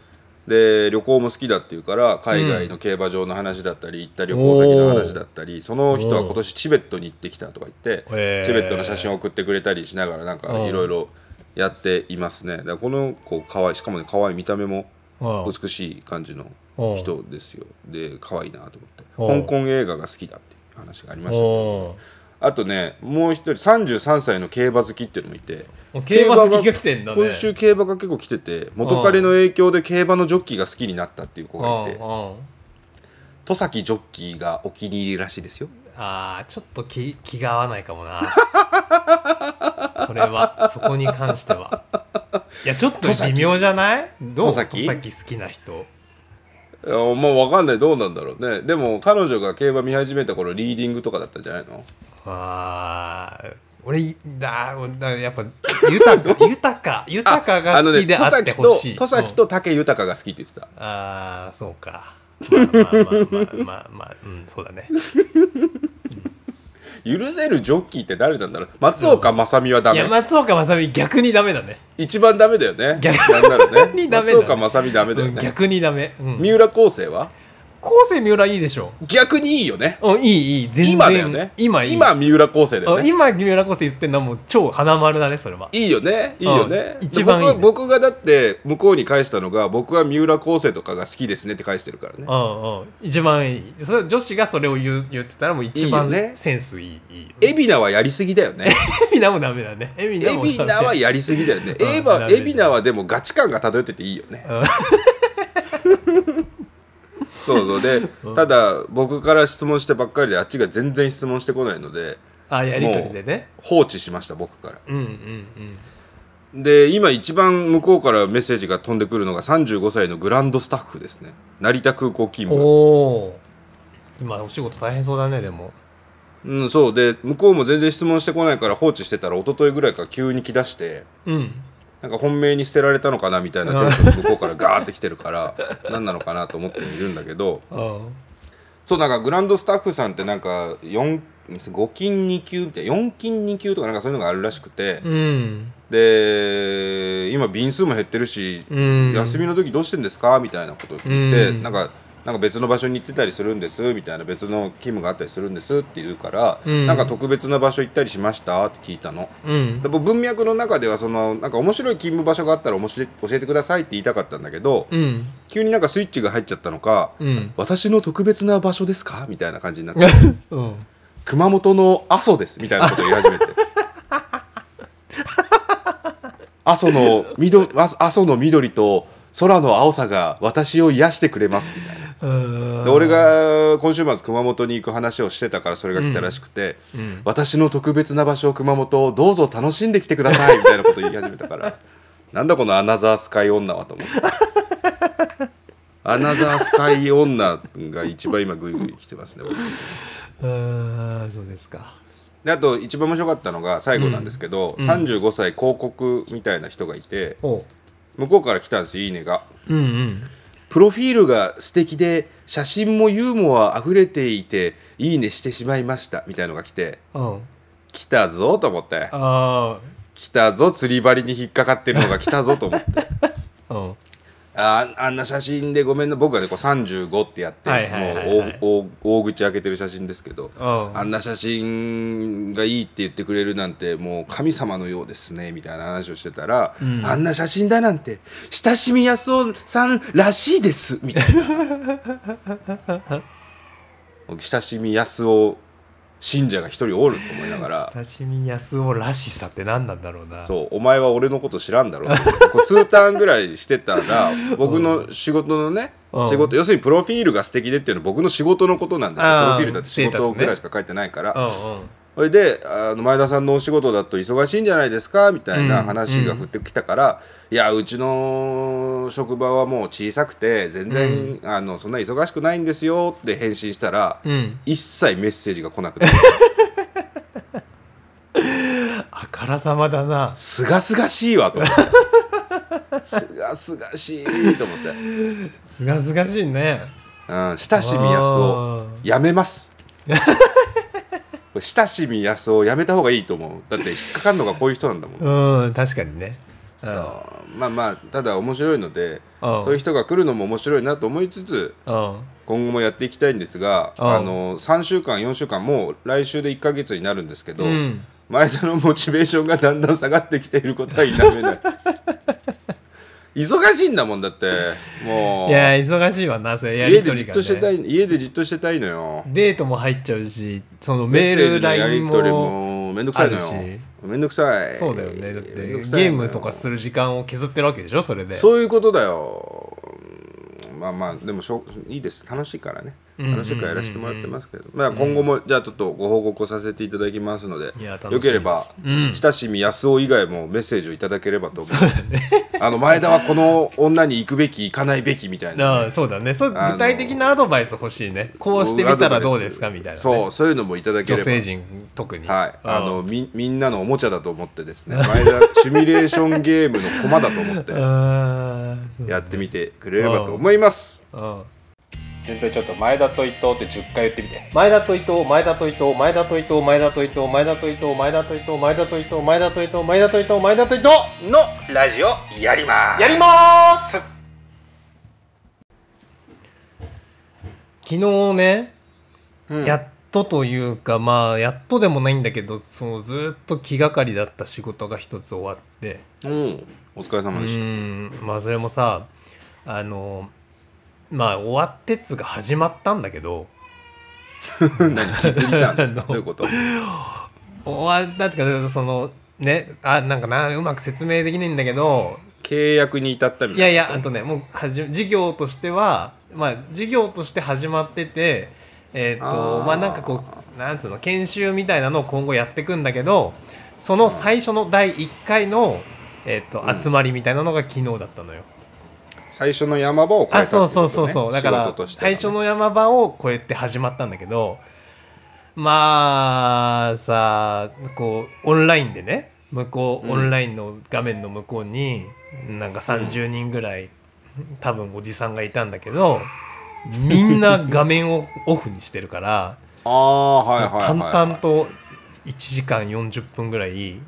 で旅行も好きだっていうから海外の競馬場の話だったり行った旅行先の話だったりその人は今年チベットに行ってきたとか言ってチベットの写真を送ってくれたりしながらなんかうん。いろいろやっていますね。だからこの子可愛いしかもね可愛い見た目もうん。美しい感じのうん。人ですよ。で可愛いなとうん思って。香港映画が好きだっていう話がありましたおあとねもう一人33歳の競馬好きっていうのもいてう競馬が今週競馬が結構来てて元彼の影響で競馬のジョッキーが好きになったっていう子がいて。戸崎ジョッキーがお気に入りらしいですよ。あーちょっと気気が合わないかもな。それはそこに関しては。いやちょっと戸崎微妙じゃない？どう？戸崎好きな人。いやもう分かんない。どうなんだろうね。でも彼女が競馬見始めた頃リーディングとかだったんじゃないの？あー俺だだやっぱ豊か 豊か豊かが好きであってほしい。戸崎と武豊が好きって言ってた。うんああそうか。まあまあまあまあまあまあうんそうだね。許せるジョッキーって誰なんだろう。松岡正美はダメ。いや松岡雅美逆にダメだね。一番ダメだよね。逆にダメだね。松岡正美ダメだよね。うん逆にダメ。うん。三浦昴生は？昴生三浦いいでしょ。逆にいいよね。うんいいいい。全然。今だよね。今いい。今三浦昴生だよね。あ今三浦昴生言ってんのはもう超花丸だねそれは。いいよね。いいよね。うん一番いいね。僕は僕がだって向こうに返したのが僕は三浦昴生とかが好きですねって返してるからね。うんうん。一番いい。それ女子がそれを言う言ってたらもう一番ね。センスいいいい。海老名はやりすぎだよ ね。海老名もダメだね。海老名はやりすぎだよね。海老名はでもガチ感が漂ってていいよね。うん そうそう。でただ僕から質問してばっかりであっちが全然質問してこないのであやりとりでね。放置しました僕から。うんうんうん。で今一番向こうからメッセージが飛んでくるのが35歳のグランドスタッフですね。成田空港勤務。おお今お仕事大変そうだねでも。うんそう。で向こうも全然質問してこないから放置してたら一昨日ぐらいから急に来だして。うんなんか本命に捨てられたのかなみたいなテンションで向こうからガーって来てるから 何なのかなと思っているんだけど。うん。そうなんかグランドスタッフさんってなんか4 5金2級みたいな4金2級とかなんかそういうのがあるらしくて、うん。で今便数も減ってるし、うん。休みの時どうしてんですかみたいなことを聞いて、うん。なんかなんか別の場所に行ってたりするんですみたいな別の勤務があったりするんですって言うから、うん。なんか特別な場所行ったりしましたって聞いたの。うん。文脈の中ではそのなんか面白い勤務場所があったら面白い教えてくださいって言いたかったんだけど、うん。急になんかスイッチが入っちゃったのか、うん。私の特別な場所ですかみたいな感じになって うん。熊本の阿蘇ですみたいなことを言い始めて。阿蘇の緑阿阿蘇の緑と空の青さが私を癒してくれますみたいな。うん。で俺が今週末熊本に行く話をしてたからそれが来たらしくて、うん。私の特別な場所熊本をどうぞ楽しんできてくださいみたいなことを言い始めたから なんだこのアナザースカイ女はと思って。アナザースカイ女が一番今グイグイ来てますね僕。うん。そうですか。であと一番面白かったのが最後なんですけど、うん。35歳広告みたいな人がいてお向こうから来たんですよいいねが。うんうん。プロフィールが素敵で写真もユーモア溢れていていいねしてしまいましたみたいのが来てうん。来たぞと思って。あ来たぞ釣り針に引っかかってるのが来たぞと思って。あ うんああんな写真でごめんな僕はねこう35ってやって、もう大口開けてる写真ですけどう。んあんな写真がいいって言ってくれるなんてもう神様のようですねみたいな話をしてたら、うん。あんな写真だなんて親しみやすおさんらしいですみたいな。親しみやすお信者が一人おると思いながら 親しみやすおらしさって何なんだろうな。そうお前は俺のこと知らんだろこう2ターンぐらいしてたら 僕の仕事のねうん。仕事要するにプロフィールが素敵でっていうのは僕の仕事のことなんですよ。プあーロフィールだって仕事ぐらいしか書いてないから。うんうんそれであの前田さんのお仕事だと忙しいんじゃないですか？みたいな話が降ってきたから、いやうちの職場はもう小さくて全然、あのそんな忙しくないんですよって返信したら、うん。一切メッセージが来なくて あからさまだな。すがすがしいわと思って。すがすがしいと思って、すがすがしいね。うん、親しみやすをやめます 親しみやすをやめた方がいいと思う。だって引っかかるのがこういう人なんだもん。うん確かにね。まあまあただ面白いのでうん。そういう人が来るのも面白いなと思いつつうん。今後もやっていきたいんですがうん。あの3週間4週間もう来週で1ヶ月になるんですけど、うん。前田のモチベーションがだんだん下がってきていることは否めない忙しいんだもんだって。もう。いや忙しいわなそれや家でりとりが、じっとしてたね、い家でじっとしてたいのよ。デートも入っちゃうしそのメールメッセージのや LINE り取りももめんどくさいのよ。あるし。めんどくさい。そうだよねだって。めんゲどくさいのよームとかする時間を削ってるわけでしょそれでそういうことだよ。まあまあでもしょういいです楽しいからねうんうんうんうん楽しいからやらせてもらってますけど、まあ、今後もじゃあちょっとご報告をさせていただきますのでよければ、うん。親しみ安尾以外もメッセージをいただければと思います、あの前田はこの女に行くべき行かないべきみたいな。ね、そうだね。そ具体的なアドバイス欲しいね。こうしてみたらどうですかみたいな、ね、そうそういうのもいただければ。女性陣特に。はい、あうん。のみみんなのおもちゃだと思ってですね。前田シミュレーションゲームの駒だと思って やってみてくれればと思います。うん先輩ちょっと前田と伊藤って10回言ってみて。前田と伊藤前田と伊藤前田と伊藤前田と伊藤前田と伊藤前田と伊藤前田と伊藤前田と伊藤前田と伊藤前田と伊藤のラジオやります。やります。昨日ね、うん。やっとというかまあやっとでもないんだけどそのずっと気がかりだった仕事が一つ終わって。うん。お疲れう様でした。ん。まあそれもさあのまあ終わってっつうか始まったんだけど。何たんですか？どういうこと？終わったっていうかそのねあなんかなうまく説明できないんだけど。契約に至ったみいやいたいなやあとねもうはじ事業としてはまあ事業として始まっててえっ、とまあなんかこうなんつうの研修みたいなのを今後やっていくんだけどその最初の第1回の、えっとうん。集まりみたいなのが昨日だったのよ。最初の山場を越えたね。そうそうそうそう。だから最初の山場を越えて始まったんだけどまあさこうオンラインでね向こう、うん。オンラインの画面の向こうになんか30人ぐらい、多分おじさんがいたんだけどみんな画面をオフにしてるから 淡々と1時間40分ぐらい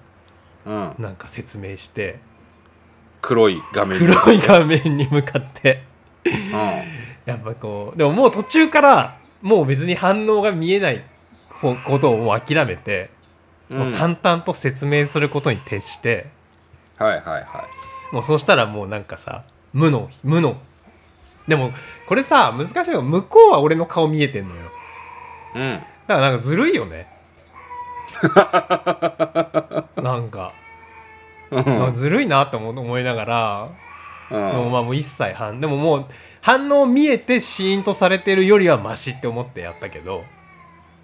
うん、なんか説明して黒い画面に黒い画面に向かって。うやっぱこうでももう途中からもう別に反応が見えないこことをもう諦めて、ん、もう淡々と説明することに徹して。はいはいはい。もうそうしたらもうなんかさ無の無の。でもこれさ難しいの。向こうは俺の顔見えてんのよ。うん。だからなんかずるいよね。なんかずるいなって思思いながらうん。もうまあもう一切反でももう反応見えてシーンとされてるよりはマシって思ってやったけど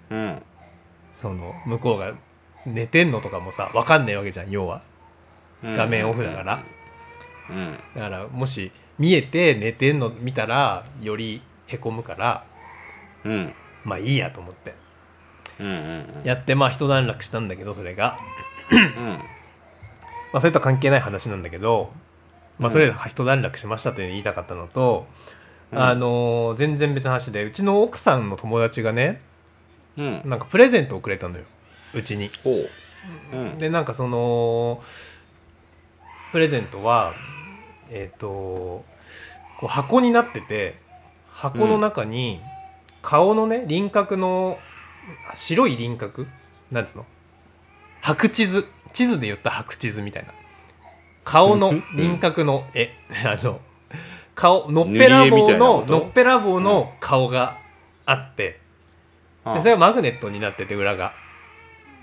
うん。その向こうが寝てんのとかもさ分かんないわけじゃん要は。うん。画面オフだから、うん。だからもし見えて寝てんの見たらよりへこむからうん。まあいいやと思って。うんうん。やってまあ一段落したんだけどそれが。うんまあそれとは関係ない話なんだけどまあとりあえず一段落しましたという言いたかったのと、うん。あのー全然別の話でうちの奥さんの友達がねうん。なんかプレゼントをくれたのようちに。ほう。うん。でなんかそのプレゼントはえっ、とこう箱になってて箱の中に顔のね輪郭のあ白い輪郭なんつうの？白地図。地図で言った白地図みたいな。顔の輪郭の絵。あの顔のっぺらぼうののっぺらぼうの顔があって。はあでそれがマグネットになってて裏が。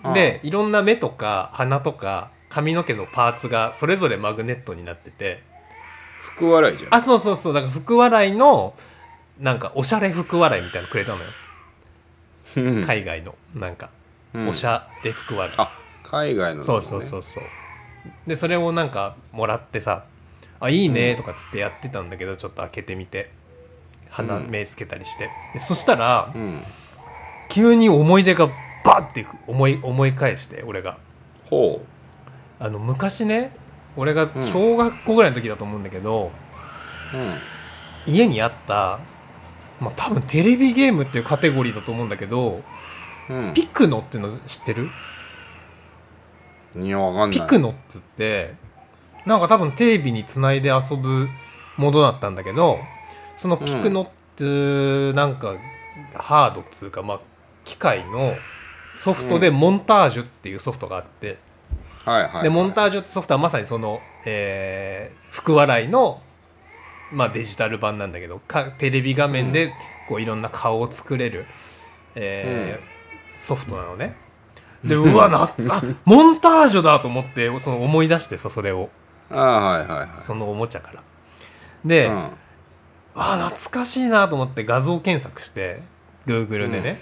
はあ。でいろんな目とか鼻とか髪の毛のパーツがそれぞれマグネットになってて。福笑いじゃん。あそうそうそう。だから福笑いのなんかおしゃれ福笑いみたいなのくれたのよ、うん。海外の。なんか、うん。おしゃれ福笑い。あ海外の、ね、そうそうそうそう。でそれをなんかもらってさ「あいいね」とかっつってやってたんだけどちょっと開けてみて。鼻うん。目つけたりして。でそしたらうん。急に思い出がバッて思い思い返して俺が。ほあの昔ね俺が小学校ぐらいの時だと思うんだけど、ううん。家にあったまあ多分テレビゲームっていうカテゴリーだと思うんだけどうん。ピクノっていうの知ってる？いやわかんない。ピクノっつってなんか多分テレビにつないで遊ぶものだったんだけどそのピクノってなんかハードっつうかまあ機械のソフトでモンタージュっていうソフトがあって、はいはい、はい、でモンタージュってソフトはまさにその、えー福笑いの、まあ、デジタル版なんだけどかテレビ画面でこういろんな顔を作れる、えーソフトなのね。でうわなあモンタージュだと思ってその思い出してさそれを。あはいはいはい。そのおもちゃから。で、うん。あー懐かしいなと思って画像検索して Google でね、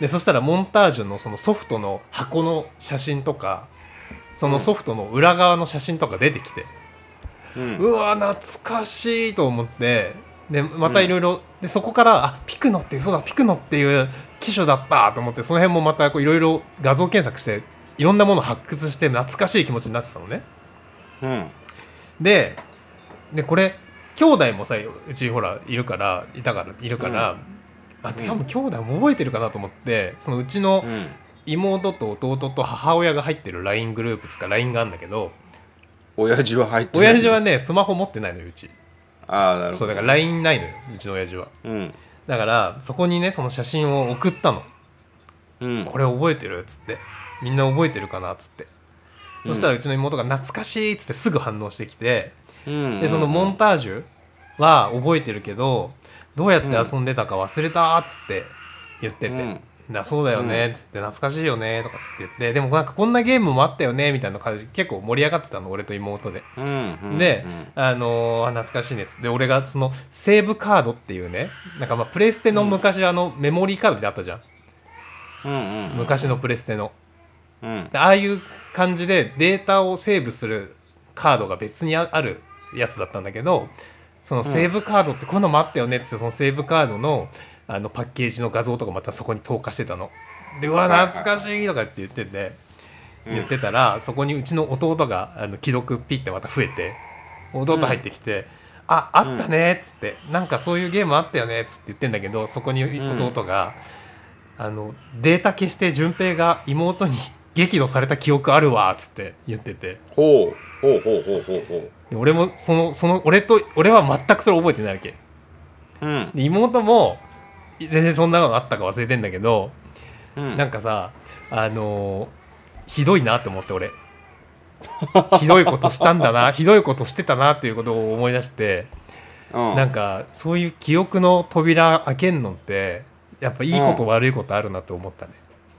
でそしたらモンタージュのそのソフトの箱の写真とかそのソフトの裏側の写真とか出てきて、うん。うわ懐かしいと思ってでまたいろいろでそこからあピクノっていうそうだピクノっていう機種だったと思ってその辺もまたいろいろ画像検索していろんなものを発掘して懐かしい気持ちになってたのね。うん。ででこれ兄弟もさうちほらいるからいたからいるから、あ多分兄弟も覚えてるかなと思ってそのうちのうん。妹と弟と母親が入ってる LINE グループつか LINE があるんだけど親父は入ってない親父はねスマホ持ってないのようちああなるほど。そうだから LINE ないのようちの親父は。うん。だからそこにねその写真を送ったの。うん。これ覚えてるっつって。みんな覚えてるかなっつって。そしたらうちの妹が懐かしいっつってすぐ反応してきて、うん。でそのモンタージュは覚えてるけどどうやって遊んでたか忘れたっつって言ってて、うんだそうだよねっつって懐かしいよねとかっつって言って。でもなんかこんなゲームもあったよねみたいな感じ結構盛り上がってたの俺と妹で。うんうんで、あのーあ懐かしいねっつって。で俺がそのセーブカードっていうねなんかまあプレステの昔あのメモリーカードってあったじゃん、うん昔のプレステの。うん。でああいう感じでデータをセーブするカードが別にああるやつだったんだけどそのセーブカードってこういうのもあったよねっつってそのセーブカードのあのパッケージの画像とかまたそこに投下してたの。でうわ懐かしいとかって言ってて言ってたらそこにうちの弟があの既読ピッてまた増えて弟入ってきて「ああったね」っつって「なんかそういうゲームあったよね」っつって言ってんだけどそこに弟が、あのデータ消して順平が妹に 激怒された記憶あるわっつって言ってて。ほうほうほうほうほうほで俺もそのその俺と俺は全くそれ覚えてないわけ。ううん。で妹も全然そんなのあったか忘れてんだけど、うん。なんかさあのーひどいなって思って俺。ひどいことしたんだな ひどいことしてたなっていうことを思い出してうん。なんかそういう記憶の扉開けんのってやっぱいいこと悪いことあるなって思ったね、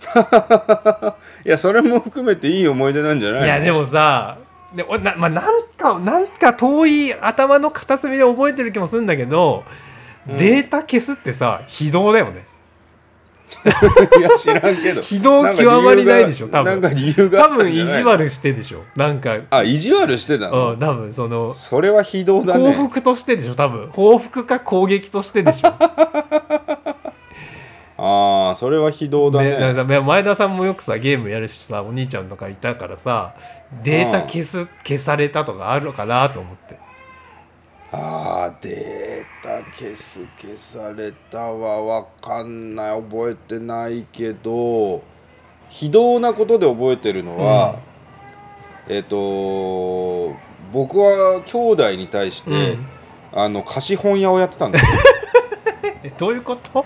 いやそれも含めていい思い出なんじゃないの？いやでもさでおな,、まあ、なんかなんか遠い頭の片隅で覚えてる気もするんだけど、データ消すってさ非道だよね。いや知らんけど。非道極まりないでしょ多分。なんか理由があ多分意地ったんじゃない悪してでしょ。なんかあ意地悪してたの？うん多分そのそれは非道だ報ね復としてでしょ多分。報復か攻撃としてでしょ。ああそれは非道だね。だね前田さんもよくさゲームやるしさお兄ちゃんとかいたからさデータ消す消されたとかあるのかなと思ってああデータ消す消されたはわかんない。覚えてないけど。非道なことで覚えてるのは、えっ、と僕は兄弟に対して、うん。あの貸本屋をやってたんですよ。えどういうこと？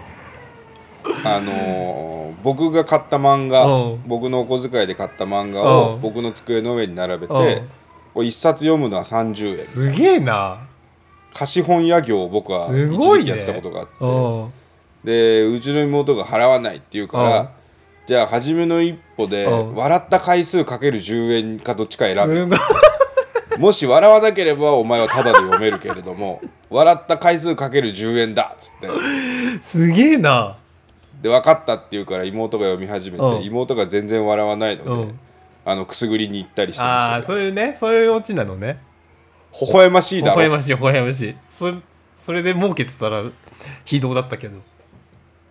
あの僕が買った漫画うん。僕のお小遣いで買った漫画うん。を僕の机の上に並べてうん。これ一冊読むのは30円。すげえな貸本屋業を僕はす一時期やってたことがあって。うん。でうちの妹が払わないって言うから、うん。じゃあ初めの一歩でうん。笑った回数かける10円かどっちか選ぶ。もし笑わなければお前はタダで読めるけれども笑った回数かける10円だっつって。すげえな。で分かったって言うから妹が読み始めて、うん。妹が全然笑わないので、うん。あのくすぐりに行ったりしてあましたあそういうねそういうオチなのね微笑ましい微だろ。笑ましい微笑ましい。そそれで儲けてたら非道だったけど。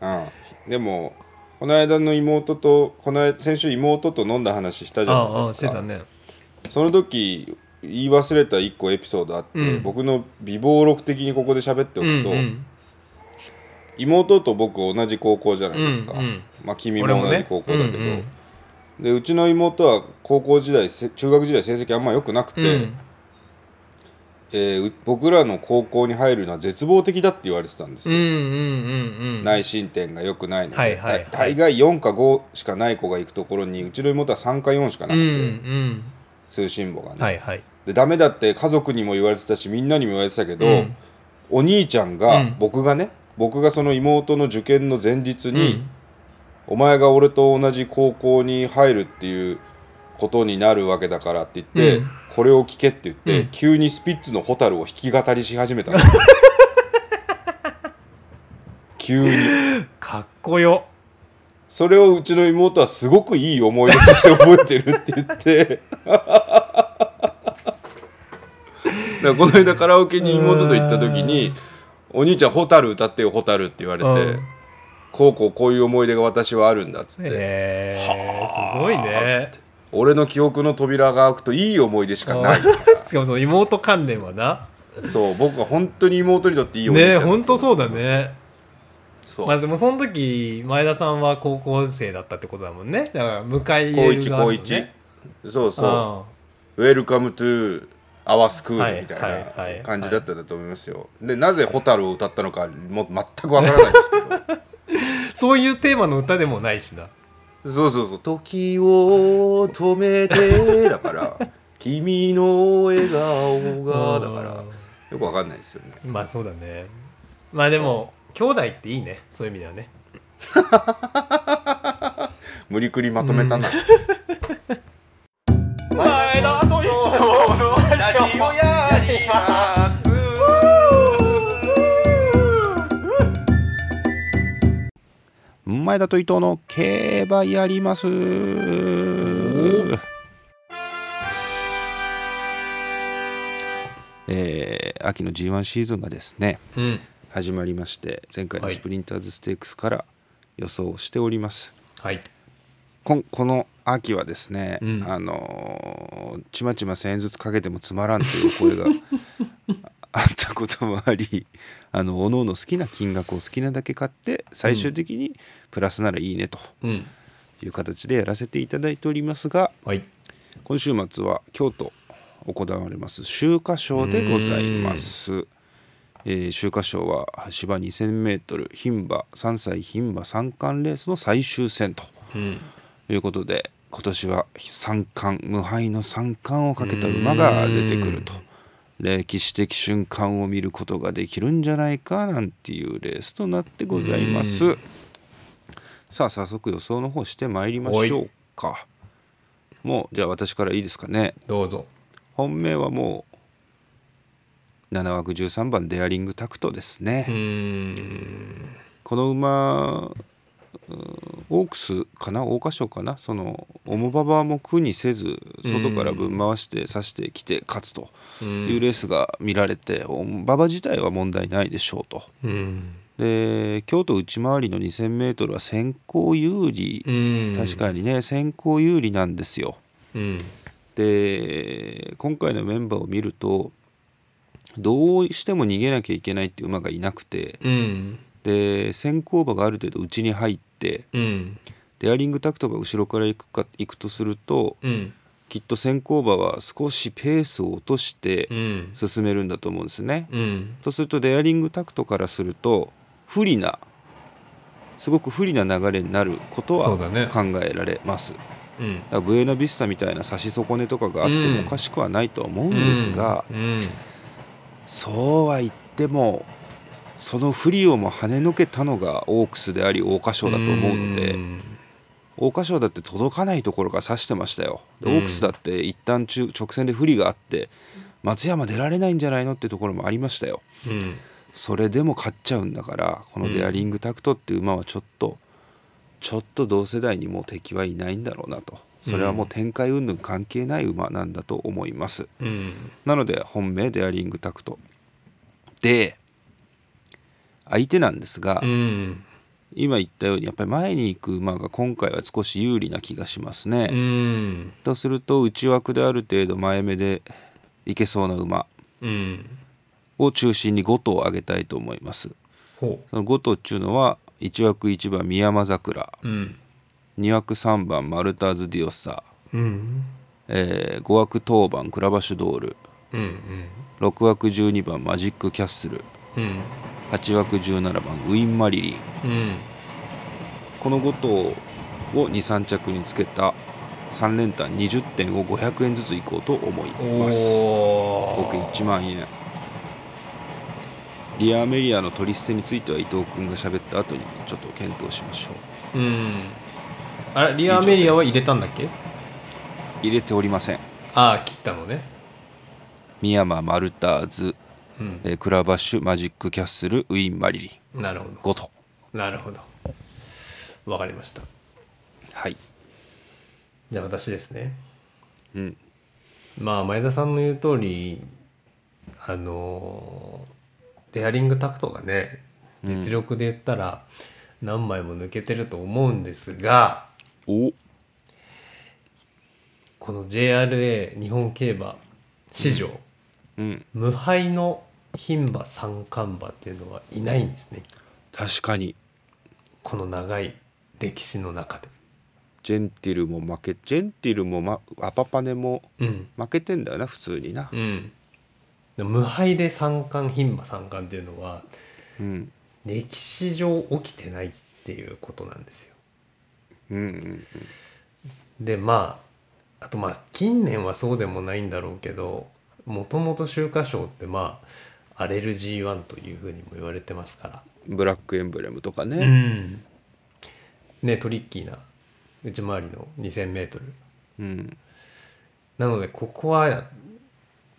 うん、でもこの間の妹とこの間先週妹と飲んだ話したじゃないああですかしてたね。その時言い忘れた1個エピソードあって、うん。僕の美貌録的にここで喋っておくと、うんうん。妹と僕同じ高校じゃないですか、うんうん。まあ君も同じ高校だけど、うんうん。でうちの妹は高校時代せ中学時代成績あんま良くなくて、うんえーう僕らの高校に入るのは絶望的だって言われてたんですよ、うんうんうんうん。内申点が良くないので、はいはいはい。だ大概4か5しかない子が行くところにうちの妹は3か4しかなうんうくて、ん。通信簿がね、はいはい。でダメだって家族にも言われてたしみんなにも言われてたけど、うん。お兄ちゃんが、うん。僕がね僕がその妹の受験の前日に、うん。お前が俺と同じ高校に入るっていうことになるわけだからって言って、うんこれを聞けって言って、うん。急にスピッツの「蛍」を弾き語りし始めたの。急に。かっこよ。それをうちの妹はすごくいい思い出として覚えてるって言って。だこの間カラオケに妹と行った時に「お兄ちゃん蛍歌ってよ蛍」って言われて、うん。こうこうこういう思い出が私はあるんだっつって、へえすごいはあね俺の記憶の扉が開くといい思い出しかない。しかもその妹関連はな。そう僕は本当に妹にとっていいお兄ちゃんね本当そうだね。そう、まあでもその時前田さんは高校生だったってことだもんね。だから迎え高一入れる側高一のねそうそう。あ「Welcome to our school」はいみたはいいはい。な感じだったんだと思いますよ。でなぜ「蛍」を歌ったのかもう全くわからないですけど。あ そういうテーマの歌でもないしなそうそうそう「時を止めて」だから「君の笑顔が」だからよくわかんないですよね。まあそうだね。まあでも兄弟っていいね。そういう意味ではね。無理くりまとめたな、前田と伊藤のラジオや前田と伊藤の競馬やります。えー秋の G1 シーズンがですねうん。始まりまして前回のはい。スプリンターズステークスから予想をしております、はい。こんこの秋はですね、うん。あのーちまちま1000円ずつかけてもつまらんという声が あったこともありあの各々好きな金額を好きなだけ買って最終的にプラスならいいねとうん。いう形でやらせていただいておりますがはい。今週末は京都行われます秋華賞でございます。えー秋華賞は芝 2000m 牝馬3歳牝馬三冠レースの最終戦とうん。いうことで今年は三冠無敗の三冠をかけた馬が出てくると歴史的瞬間を見ることができるんじゃないかなんていうレースとなってございます。さあ早速予想の方してまいりましょうか。もうじゃあ私からいいですかね。どうぞ。本命はもう7枠13番デアリングタクトですね、うーん。この馬うんオークスかな？桜花賞かな？その重馬場も苦にせず外からぶん回して刺してきて勝つというレースが見られて重馬場自体は問題ないでしょうと。うん。で京都内回りの 2000m は先行有利、うん。確かにね先行有利なんですよ。うん。で今回のメンバーを見るとどうしても逃げなきゃいけないっていう馬がいなくてうん。で先行馬がある程度内に入ってうん。デアリングタクトが後ろから行くか行くとするとうん。きっと先行馬は少しペースを落としてうん。進めるんだと思うんですね。うん。とするとデアリングタクトからすると不利なすごく不利な流れになることは考えられます。うん。だからブエナビスタみたいな差し損ねとかがあってもおかしくはないとは思うんですが、うん。そうは言ってもそのフリオも跳ねのけたのがオークスであり桜花賞だと思うのでん。桜花賞だって届かないところが指してましたよ。でうんオークスだって一旦中直線で不利があって松山出られないんじゃないのってところもありましたよ。うん。それでも勝っちゃうんだからこのデアリングタクトっていう馬はちょっとちょっと同世代にもう敵はいないんだろうなと。それはもう展開云々関係ない馬なんだと思います。うん。なので本命デアリングタクト。で相手なんですが、うん。今言ったようにやっぱり前に行く馬が今回は少し有利な気がしますね。うん。とすると内枠である程度前目でいけそうな馬うん。を中心に5頭挙げたいと思います。ほその5頭っていうのは1枠1番宮山桜。ううん。2枠3番マルターズ・ディオッサ。うん。えー5枠当番クラバシュドール。うん6枠12番マジック・キャッスル。うん8枠17番ウィン・マリリンうん。この5頭を23着につけた3連単20点を500円ずついこうと思います。お合計1万円。リア・メリアの取り捨てについては伊藤君が喋った後にちょっと検討しましょう。うん。あれリアメリアは入れたんだっけ？入れておりません。ああ切ったのね。ミヤマ・マルターズ、うんえークラバッシュマジック・キャッスルウィン・マリリンなるほど。5頭なるほど。わかりました。はい。じゃあ私ですね。うん。まあ前田さんの言う通りあのデアリングタクトがね実力で言ったら何枚も抜けてると思うんですが、お。この JRA 日本競馬史上、うん。無敗の牝馬三冠馬っていうのはいないんですね。確かに。この長い歴史の中で。ジェンティルも負けジェンティルも、ま、アパパネもうん。負けてんだよな普通にな。うん、で無敗で三冠牝馬三冠っていうのはうん。歴史上起きてないっていうことなんですよ。うんうんでまああとまあ近年はそうでもないんだろうけどもともと秋華賞ってまあ荒れる G1 というふうにも言われてますから。ブラックエンブレムとかね、ん。ねトリッキーな内回りの 2,000m うん。なのでここは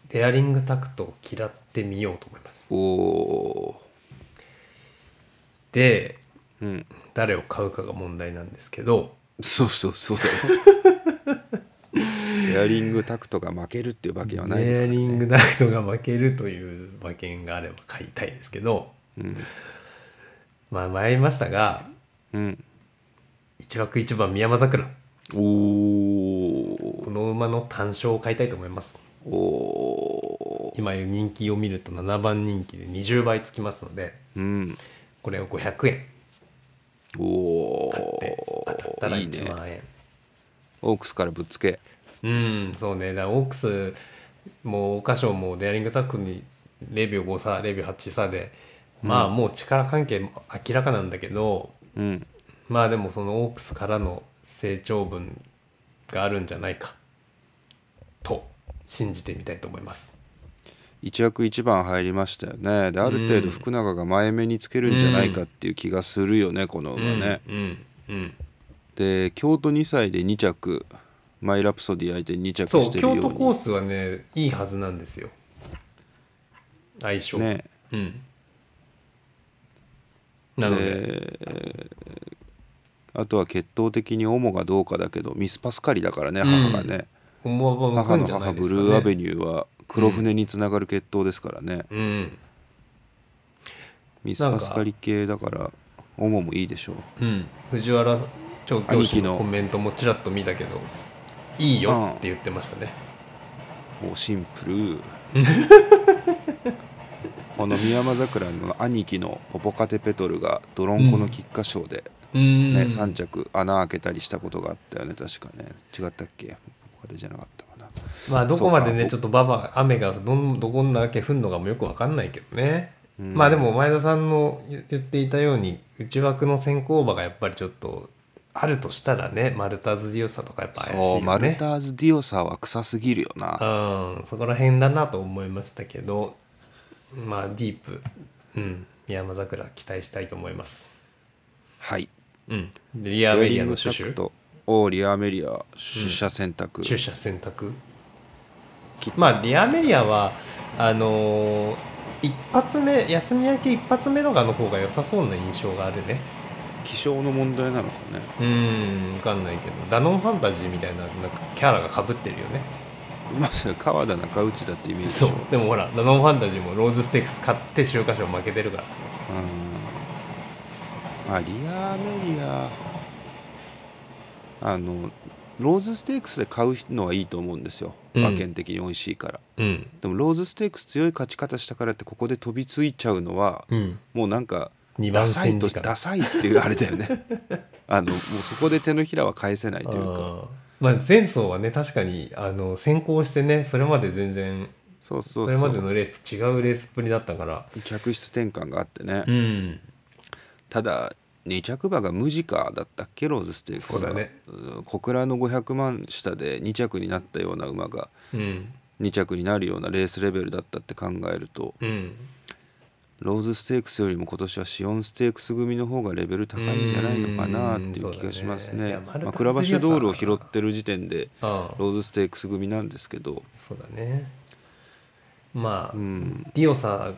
デアリングタクトを嫌ってみようと思います。おおでーうん。誰を買うかが問題なんですけど。そうそうそうだよ エアリングタクトが負けるっていう馬券はないですからデアリングね、タクトが負けるという馬券があれば買いたいですけどうんまあ参りましたがうん、1枠1番宮山桜。おおこの馬の単勝を買いたいと思います。おお今いう人気を見ると7番人気で20倍つきますのでうん。これを500円。お買って当たったらおいいね。1万円。オークスからぶっつけうんそうね。だオークスもう桜花賞もデアリングタックに0秒5差0秒8差でまあもう力関係も明らかなんだけど、うん。まあでもそのオークスからの成長分があるんじゃないかと信じてみたいと思います。一枠一番入りましたよね。である程度福永が前目につけるんじゃないかっていう気がするよね、この馬ね、うんうんで京都2歳で2着マイラプソディ相手に2着そうしてるように。京都コースはねいいはずなんですよ。相性。ね。うん。なので。であとは血統的にオモがどうかだけどミスパスカリだからねうん。母がね、思わば向母のくんじゃな母ブいですかねルーアベニューは黒船につながる血統ですからね、うん。ミスパスカリ系だからオモもいいでしょう。うん。藤原調教師のコメントもちらっと見たけどいいよって言ってましたね。もうシンプル。この宮山桜の兄貴のポポカテペトルがドロンコの菊花賞で、うん。ね3着穴開けたりしたことがあったよね。確かね。違ったっけ？ポポカテじゃなかったかな。まあどこまでねちょっとババ雨がどんどこんだけ降るのかもよくわかんないけどね、うん。まあでも前田さんの言言っていたように内枠の先行馬がやっぱりちょっとあるとしたらねマルターズ・ディオサとかやっぱ怪しいよね。そうマルターズ・ディオサーは臭すぎるよな。うんそこら辺だなと思いましたけどまあディープうん宮山桜期待したいと思います。はい。うん。でリアメリアのシュシュデアリアメリア出社選択、取捨選択？きまあリアメリアはあのー一発目休み明け一発目とかの方が良さそうな印象があるね気象の問題なのかね。うーん分かんないけど。ダノンファンタジーみたいななんかキャラがかぶってるよね。まあ川田中内だってイメージそう。でもほらダノンファンタジーもローズステークス買って週刊賞負けてるから。うん。まあリアメリア。あのローズステークスで買うのはいいと思うんですよ。うん。馬券的に美味しいから、うん。でもローズステークス強い勝ち方したからってここで飛びついちゃうのはうん。もうなんか2番ダサいとダサいっていうあれだよね。あのもうそこで手のひらは返せないというか。まあ前走はね確かにあの先行してねそれまで全然そうそそう。れまでのレースと違うレースっぷりだったから。客室転換があってね、うん。ただ2着馬がムジカだったっけローズステークスはねうん小倉の500万下で2着になったような馬がうん。2着になるようなレースレベルだったって考えるとうんローズステークスよりも今年はシオンステークス組の方がレベル高いんじゃないのかなっていう気がしますね。ね。まあ、クラバシュドールを拾ってる時点でローズステークス組なんですけど、そうだね。まあ、うん、ディオサ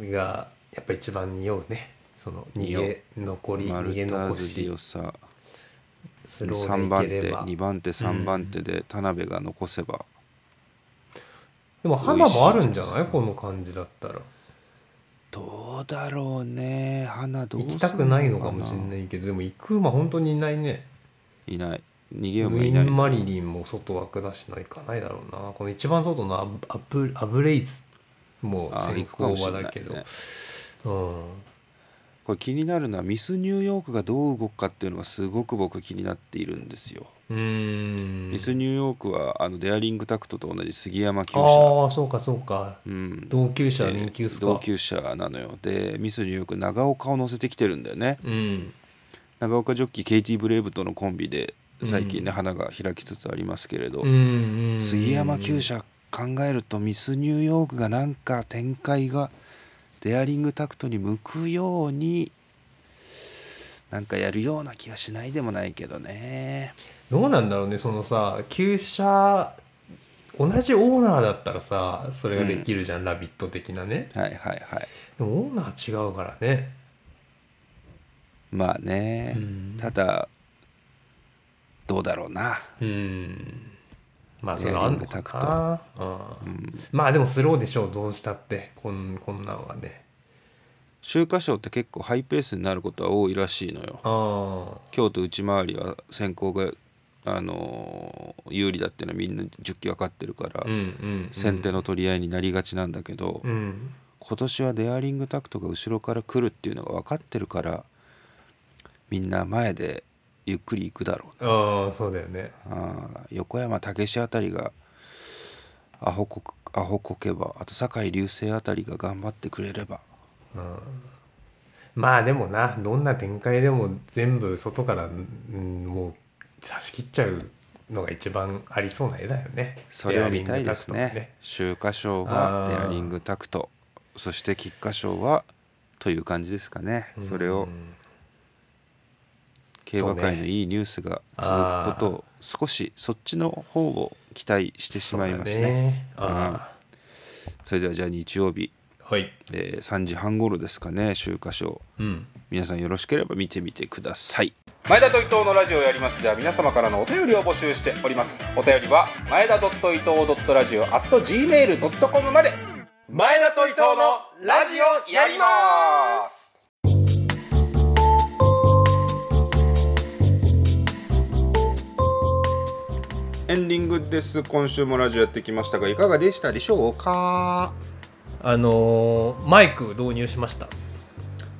がやっぱ一番匂うね。その逃げ残り逃げター残ズディオしサスロ3番手ーでいければ。2番手3番手で田辺が残せば、でも花もあるんじゃない？この感じだったらどうだろうね。花どう行きたくないのかもしれないけどでも行く馬本当にいないね。いない。逃げウ馬いない。ィン・マリリンも外枠だしないかないだろうな。この一番外のアブアブアブレイズもあ先行くかもし行馬だけど、れないねうんこれ気になるのはミスニューヨークがどう動くかっていうのがすごく僕気になっているんですよ、ミスニューヨークはあのデアリングタクトと同じ杉山厩舎。ああそうかそうか。うん。同級者で人気薄か？同級者なのよ。でミスニューヨーク長岡を乗せてきてるんだよね。うん。長岡ジョッキーケイティ・ブレイブとのコンビで最近ね、うん花が開きつつありますけれど、杉山厩舎考えるとミスニューヨークがなんか展開がデアリングタクトに向くようになんかやるような気がしないでもないけどねどうなんだろうねそのさ旧車同じオーナーだったらさそれができるじゃん、ラビット的なね。はいはいはい。でもオーナー違うからね。まあね、うん。ただどうだろうな、うん。まあそれはあんのかな。うん。まあでもスローでしょうどうしたってこんこんなんはね。秋華賞って結構ハイペースになることは多いらしいのよ。京都内回りは先行があのー有利だっていうのはみんな10期分かってるから、うんうん先手の取り合いになりがちなんだけど、うん。今年はデアリングタクトが後ろから来るっていうのが分かってるからみんな前でゆっくり行くだろうな。ああそうだよね。あー横山武史あたりがアホこアホこけばあと酒井流星あたりが頑張ってくれれば。まあでもなどんな展開でも全部外から、うん、もう差し切っちゃうのが一番ありそうな絵だよね。それを見たいですね。秋華賞はデアリングタクト。そして菊花賞はという感じですかね。うん。それを競馬界のいいニュースが続くことを少しそっちの方を期待してしまいますそうだね。あそれではじゃあ日曜日、あはい。えー3時半頃ですかね秋華賞うん。皆さんよろしければ見てみてください前田と伊藤のラジオをやります。では皆様からのお便りを募集しております。お便りは前田伊藤ラジオ at gmail.com まで。前田と伊藤のラジオやります。エンディングです。今週もラジオやってきましたがいかがでしたでしょうか？あのーマイク導入しました。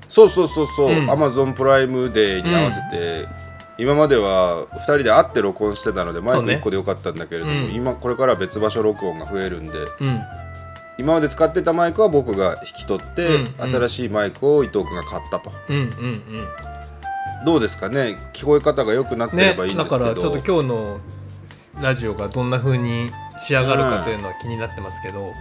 そうそうそうそう、うん。アマゾンプライムデーに合わせて、今までは2人で会って録音してたのでマイクそうね。1個でよかったんだけれども、うん。今これからは別場所録音が増えるんでうん。今まで使ってたマイクは僕が引き取って、うんうん。新しいマイクを伊藤君が買ったと。うんうんどうですかね？聞こえ方が良くなってうんねればいいんですけど、だからちょっと今日のラジオがどんな風に仕上がるかというのは気になってますけど、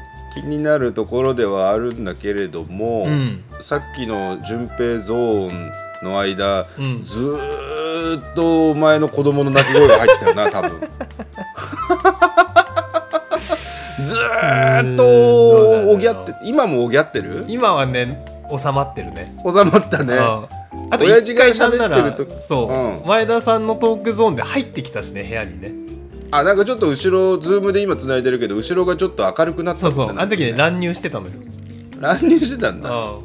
気になるところではあるんだけれども、うん。さっきの順平ゾーンの間うん。ずーっとお前の子供の泣き声が入ってたよな 多分。ずーっとおぎゃって今もおぎゃってる？今はね収まってるね。収まったね。うん。あと親父が喋ってるとそう、うん。前田さんのトークゾーンで入ってきたしね部屋にねあなんかちょっと後ろズームで今繋いでるけど後ろがちょっと明るくなった。そうそう。あの時ねね乱入してたのよ、乱入してたんだ。う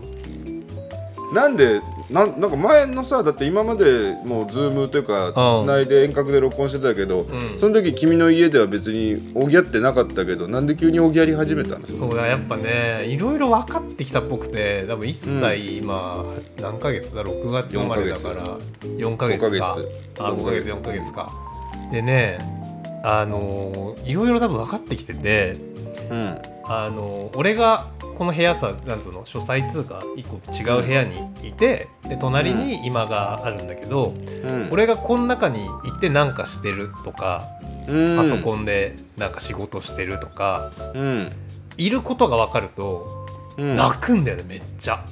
なんでなんなんか前のさだって今までもうズームというかうんつないで遠隔で録音してたけど、ん。その時君の家では別におぎゃってなかったけどなんで急におぎゃり始めたの？ん、そうだやっぱねいろいろ分かってきたっぽくて多分1歳、今何ヶ月だ？6月生まれだから4ヶ月。か。5ヶ月。あ5ヶ月4ヶ月か。でねあのーいろいろ多分分かってきててうん。あの俺がこの部屋さなんつうの書斎通貨1個違う部屋にいてで隣に今があるんだけど、うん。俺がこの中に行って何かしてるとかうん。パソコンでなんか仕事してるとか、うん。いることが分かるとうん。泣くんだよねめっちゃ。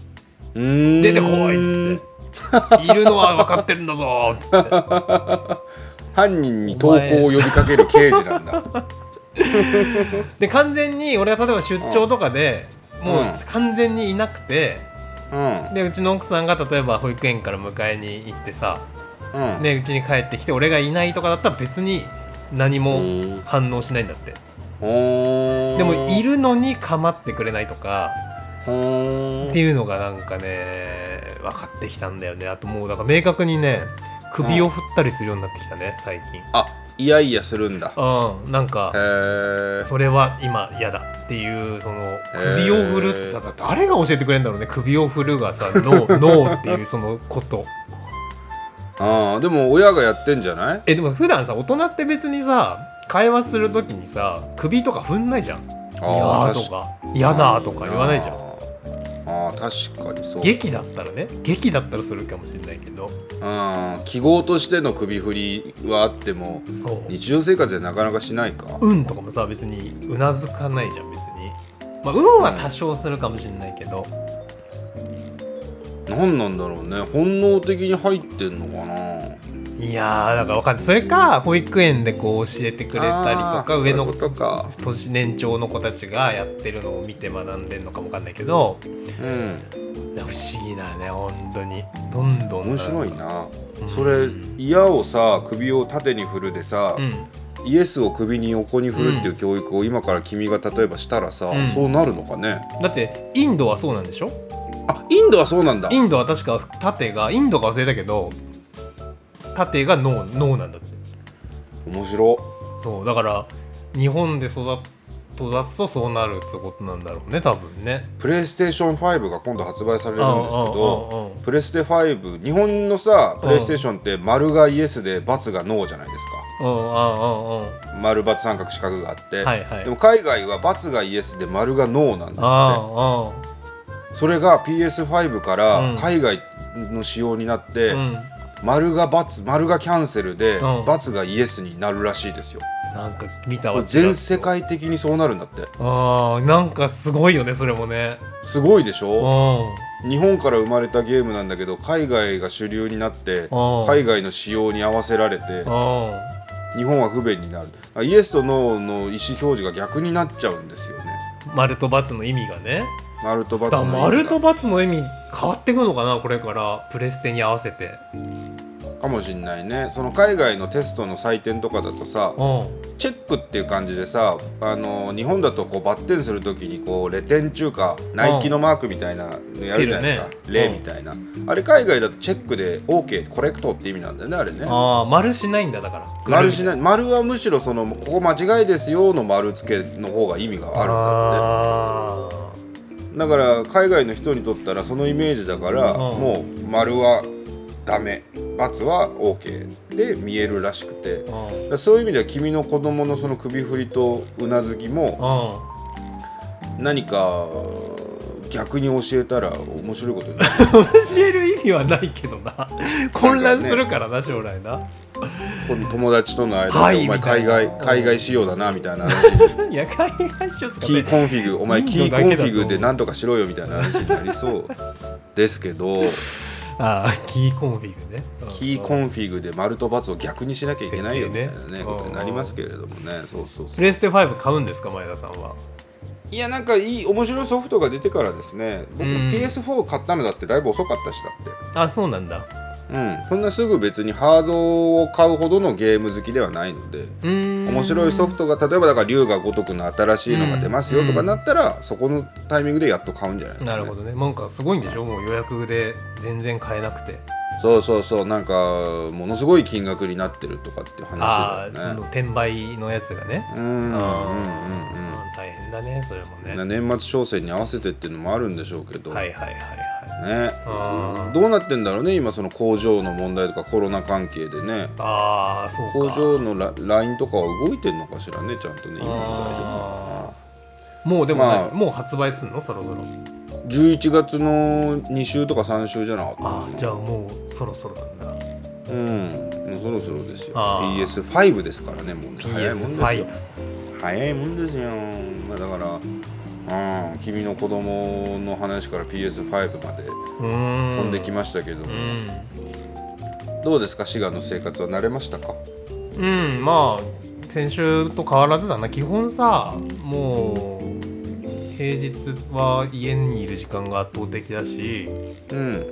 出てこいっつって。いるのは分かってるんだぞっつって 犯人に投稿を呼びかける刑事なんだ。で完全に俺は例えば出張とかでもううん完全にいなくてうん。でうちの奥さんが例えば保育園から迎えに行ってさうん。でうちに帰ってきて俺がいないとかだったら別に何もうん。反応しないんだって。でもいるのに構ってくれないとかっていうのがなんかね分かってきたんだよね。あともうだから明確にね首を振ったりするようになってきたね最近。あいやいやするんだ。うんなんへかえそれは今嫌だっていうその首を振るってさ誰が教えてくれるんだろうね首を振るがさノー ノーっていうそのこと。ああでも親がやってんじゃない？えでも普段さ大人って別にさ会話するときにさ首とか振んないじゃん「いやあーー」とか「嫌だ」とか言わないじゃんあー確かにそう。劇だったらね劇だったらするかもしれないけど。うん記号としての首振りはあってもそう。日常生活でなかなかしないか「運」とかもさ別にうなずかないじゃん別に。まあ運は多少するかもしれないけど、何なんだろうね。本能的に入ってんのかないやーだからわかんない。それか保育園でこう教えてくれたりとか上の年年長の子たちがやってるのを見て学んでんのかもわかんないけどうん。不思議だね本当に。どんどん。面白いな。うん。それ矢をさ首を縦に振るでさ、うん。イエスを首に横に振るっていう教育を今から君が例えばしたらさ、うん。そうなるのかね。だってインドはそうなんでしょ？あインドはそうなんだ。インドは確か縦がインドか忘れたけど縦がノーノーなんだって。面白。そうだから日本で育育つとそうなるってことなんだろうね多分ね。プレイステーション5が今度発売されるんですけどうんプレステ5日本のさプレイステーションって丸がイエスで×がノーじゃないですか。うんうんうんうん。丸×三角四角があって、はいはい。でも海外は×がイエスで丸がノーなんですって。あそれが PS5 かうん。ら海外の仕様になって、あうん丸が×丸がキャンセルで、うん×がイエスになるらしいですよ。なんか見たわ全世界的にそうなるんだって。ああなんかすごいよねそれもね。すごいでしうょん。日本から生まれたゲームなんだけど海外が主流になってうん。海外の仕様に合わせられてう日本は不便になる。あイエスとノーの意思表示が逆になっちゃうんですよね。ん丸と×の意味がね。丸と×の意味が。丸と×の意味変わってくのかなこれから。プレステに合わせてかもしんないね。その海外のテストの採点とかだとさうん。チェックっていう感じでさあの日本だとこうバッテンするときにこうレテン中かナイキのマークみたいなのやるじゃないですか、つけるね。例みたいな、あれ海外だとチェックで OK コレクトって意味なんだよねあれね。ああ丸しないんだだから。丸しない。丸はむしろそのここ間違いですよの丸付けの方が意味があるんだあって。だから海外の人にとったらそのイメージだから、うん。もう丸はダメ×は OK で見えるらしくて。そういう意味では君の子供のその首振りとうなずきもうん。何か逆に教えたら面白いことになる。教える意味はないけどな。混乱するからな将来な。この友達との間で、はいお前海外海外仕様だなみたいな いや海外仕様すかキーコンフィグお前キーコンフィグでなんとかしろよみたいな話になりそうですけどああキーコンフィグね。キーコンフィグで丸と×を逆にしなきゃいけないよみたいなねね。ことになりますけれどもね。そうそうそう。プレステ5買うんですか前田さんは？いやなんかいい面白いソフトが出てからですね。僕うん。PS4 買ったのだってだいぶ遅かったしだって。あそうなんだうん。そんなすぐ別にハードを買うほどのゲーム好きではないので面面白いソフトが例えばだから龍が如くの新しいのが出ますよとかなったら、そこのタイミングでやっと買うんじゃないですか、ね、なるほどね。なんかすごいんでしょ？もう予約で全然買えなくてそうそうそうなんかものすごい金額になってるとかっていうああ話だよね。その転売のやつがね。うんうんうんうん。大変だねそれもね。うん年末商戦に合わせてっていうのもあるんでしょうけど、はいはいはいはい。ね。どうなってんだろうね今その工場の問題とかコロナ関係でね。あーそうか。工場のララインとかは動いてんのかしらねちゃんとね今のあもうでも、まあ。もう発売すんの？そろそろ。11月の2週とか3週じゃなかったあーじゃあもうそろそろなんだ。うん。もうそろそろですよ。あー。PS5 ですからね。もうね。早いもんですよ。PS5 早いもんですよ、まあ、だからうん。君の子供の話から PS5 までうーん。飛んできましたけど。も、うん。どうですか？滋賀の生活は慣れましたか？うん。まあ先週と変わらずだな。基本さもう平日は家にいる時間が圧倒的だしうん。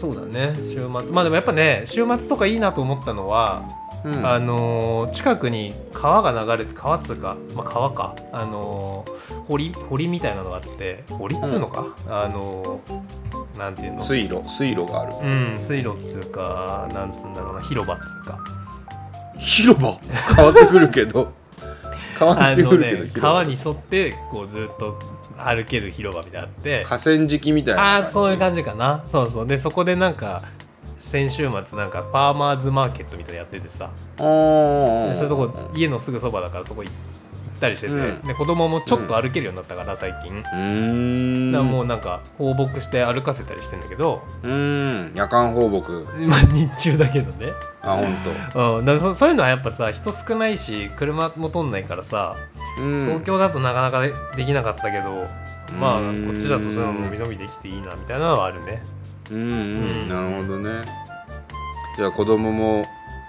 そうだね週末。まあでもやっぱね週末とかいいなと思ったのは、うん。あのー近くに川が流れて川っつうか、まあ、川か。あのー堀堀みたいなのがあって堀っつうのか、あのーなんていうの？水路水路がある。うん水路っつうかなんつうんだろうな広場っつうか。広場？変わってくるけど変わあってくのね川に沿ってこうずっと歩ける広場みたいなのあって。河川敷みたいなあそういう感じかな。そうそう。でそこでなんか先週末なんかファーマーズマーケットみたいなのやっててさ。でそういうとこ家のすぐそばだからそこ行ったりしてて、うん。で子供もちょっと歩けるようになったから最近、だかうーんらもうなんか放牧して歩かせたりしてんだけど。うーん。夜間放牧。まあ日中だけどね、あ本うん、だそそういうのはやっぱさ人少ないし車も通んないからさ当。うん。東京だとなかなかでできなかったけど、まあこうん。っちだとそういうの伸び伸びできていいなみたいなのはあるね。うんうん、うん。なるほどね。じゃあ子供も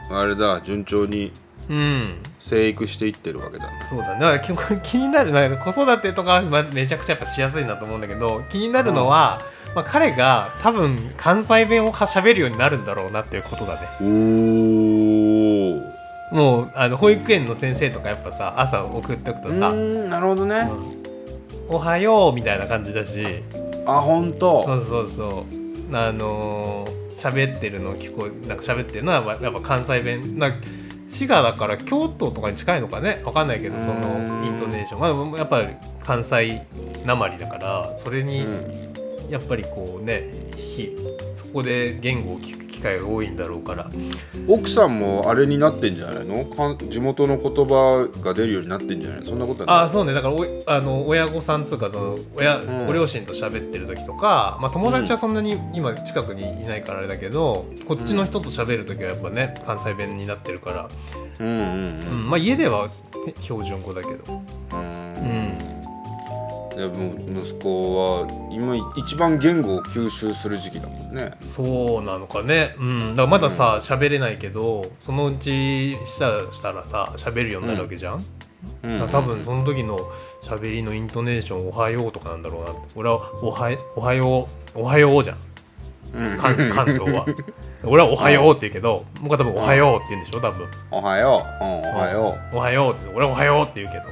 あれだ順調にうん。生育していってるわけだ。なそうだね。だから 気になるなんか子育てとかめちゃくちゃやっぱしやすいなと思うんだけど気になるのは、まあ、彼が多分関西弁をは喋るようになるんだろうなっていうことだね。おー。もうあの保育園の先生とかやっぱさ朝送っておくとうさなるほどね、「おはよう」みたいな感じだし。あ本当。そうそうそう。あのー喋ってるの聞こえなんか喋ってるのはやっぱ関西弁。なんか滋賀だから京都とかに近いのかね？わかんないけどそのうんイントネーション、まあ、やっぱり関西なまりだからそれにうん。やっぱりこうねひそこで言語を聞く機会が多いんだろうから。奥さんもあれになってんじゃないの？か地元の言葉が出るようになってんじゃないの？そんなことはない？ああそうね。だからおあの親御さんつうかその親、ん。ご両親と喋ってる時とか、まあ、友達はそんなに今近くにいないからあれだけど、こっちの人と喋る時はやっぱね関西弁になってるから、うんうんうん。まあ、家ではね標準語だけど、うんううんん、でも息子は今一番言語を吸収する時期だもんね。そうなのかね、うん、だからまださ喋れないけどそのうちしたらしたらさ喋るようになるわけじゃん、うん。多分その時の喋りのイントネーション「おはよう」とかなんだろうな。俺はおは「おはよう」「おはよう」じゃん。うん。関関東は。俺は「おはよう」って言うけど僕は多分「おはよう」って言うんでしょ？多分。おはよう、うん、おはよ「おはよう」って俺は「おはよう」って言うけど、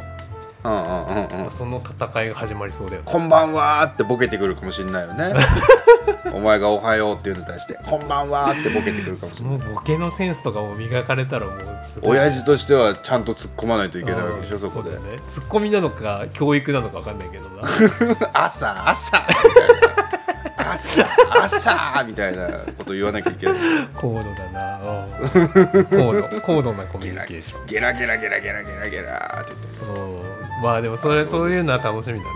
ううんうんうんうん。その戦いが始まりそうだよね。こんばんはーってボケてくるかもしれないよね。お前がおはようっていうのに対して。こんばんはーってボケてくるかもしそれない。のボケのセンスとかも磨かれたらもうすごい。親父としてはちゃんと突っ込まないといけないわけでしょそこで。うだよね。ツッコミなのか教育なのか分かんないけどな。朝。朝。みたいな朝。朝みたいなこと言わなきゃいけない。高度だな。うん。高度。高度なコミュニケーション。ゲラゲラゲラゲラゲラゲラって言って。うんまあでもそれそういうのは楽しみだね。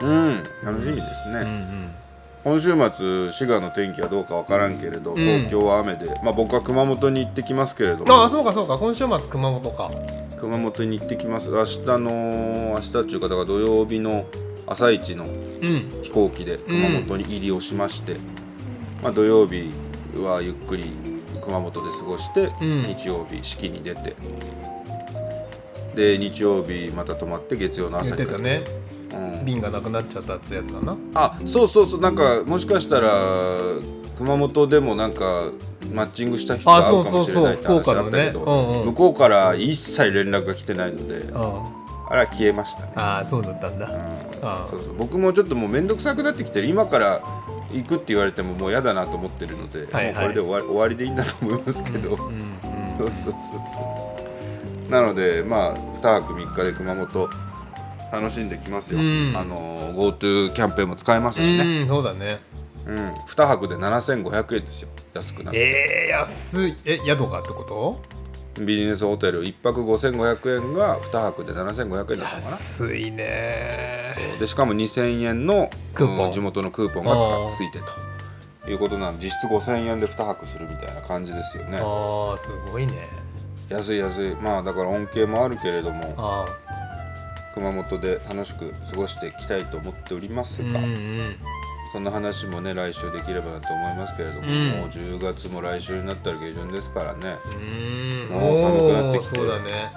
うん楽しみですね、うんうん。今週末滋賀の天気はどうかわからんけれど、ん。東京は雨で、まあ、僕は熊本に行ってきますけれども。ああそうかそうか。今週末熊本か。熊本に行ってきます。明日の明日っていうかだから土曜日の朝一のうん。飛行機で熊本に入りをしまして、まあ、土曜日はゆっくり熊本で過ごして、うん。日曜日式に出てで日曜日また泊まって月曜の言朝に帰ってたね。うん。瓶がなくなっちゃったってやつだな。あそうそうそう。なんかもしかしたら熊本でもなんかマッチングした人が会うかもしれないって話あそうそうそう。あったけど、うんうん。向こうから一切連絡が来てないのでああれは消えましたね、ああそうだったんだ。うん。あそうそう。僕もちょっともう面倒くさくなってきてる今から行くって言われてももう嫌だなと思ってるので、はいはい。これで終わり終わりでいいんだと思いますけど、うんうん。そうそうそうそうなのでまあ2泊3日で熊本楽しんできますよ、うん。あの GoTo キャンペーンも使えますしね、うんそうだね。うん、2泊で7500円ですよ。安くなって。えー、安い。え宿がってこと？ビジネスホテル1泊5500円が2泊で7500円だったのかな。安いね。でしかも2000円のクーポン。うん地元のクーポンがついてと。いうことなんで実質5000円で2泊するみたいな感じですよね。ああすごいね安い安い。まあだから恩恵もあるけれどもあ熊本で楽しく過ごしていきたいと思っておりますが、あうんうん。そんな話もね来週できればなと思いますけれども、うん。もう10月も来週になったら下旬ですからね。うん。もう寒くなってきてそうだね。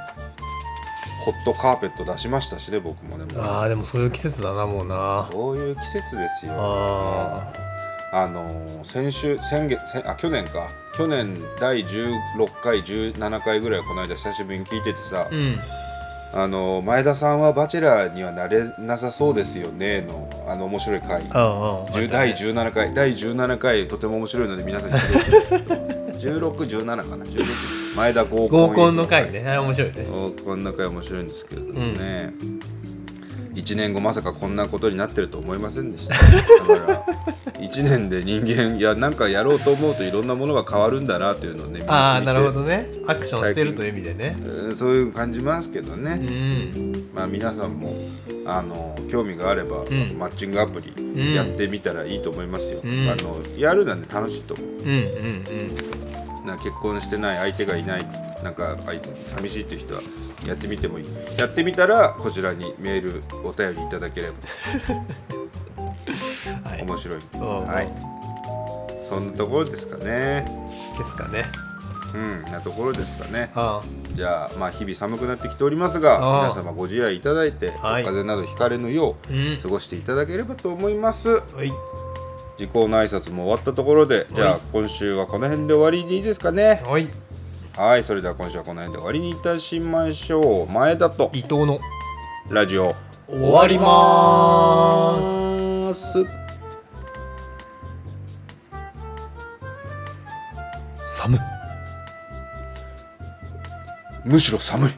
ホットカーペット出しましたしね僕もねああでもそういう季節だなもうな。そういう季節ですよ。ああのー先週先月先あ去年か。去年第16回17回ぐらいこの間久しぶりに聞いててさ、うん。あのー前田さんはバチェラーにはなれなさそうですよねのあの面白い回。ああ10第17回。第17回とても面白いので皆さんに聞いてほしいんですけど。1617かな。16前田合コン合コンの回ね。あれ面白いね。合コンの回面白いんですけれどもね、1年後まさかこんなことになってると思いませんでした。だから1年で人間いやなんかやろうと思うといろんなものが変わるんだなっていうのをねああなるほどね。アクションしてるという意味でね。うんそういう感じますけどうね、ん。まあ皆さんもあの興味があれば、ん。マッチングアプリんやってみたらいいと思いますよ、うん。あのやるなんて楽しいと思う。うんうんうん。な結婚してない相手がいないなんか寂しいっていう人はやってみてもいい。やってみたらこちらにメールお便りいただければ。はい。面白い、うん。はい。そんなところですかね。ですかね。うんなところですかね。あじゃあまあ日々寒くなってきておりますが皆様ご自愛いただいて、はい。風邪などひかれぬよあううん。過ごしていただければと思います。はい。時効の挨拶も終わったところでじゃあ今週はこの辺で終わりでいいですかね。はいはいそれでは今週はこの辺で終わりにいたしましょう。前田と伊藤のラジオ終わりまーす。す寒いむしろ寒い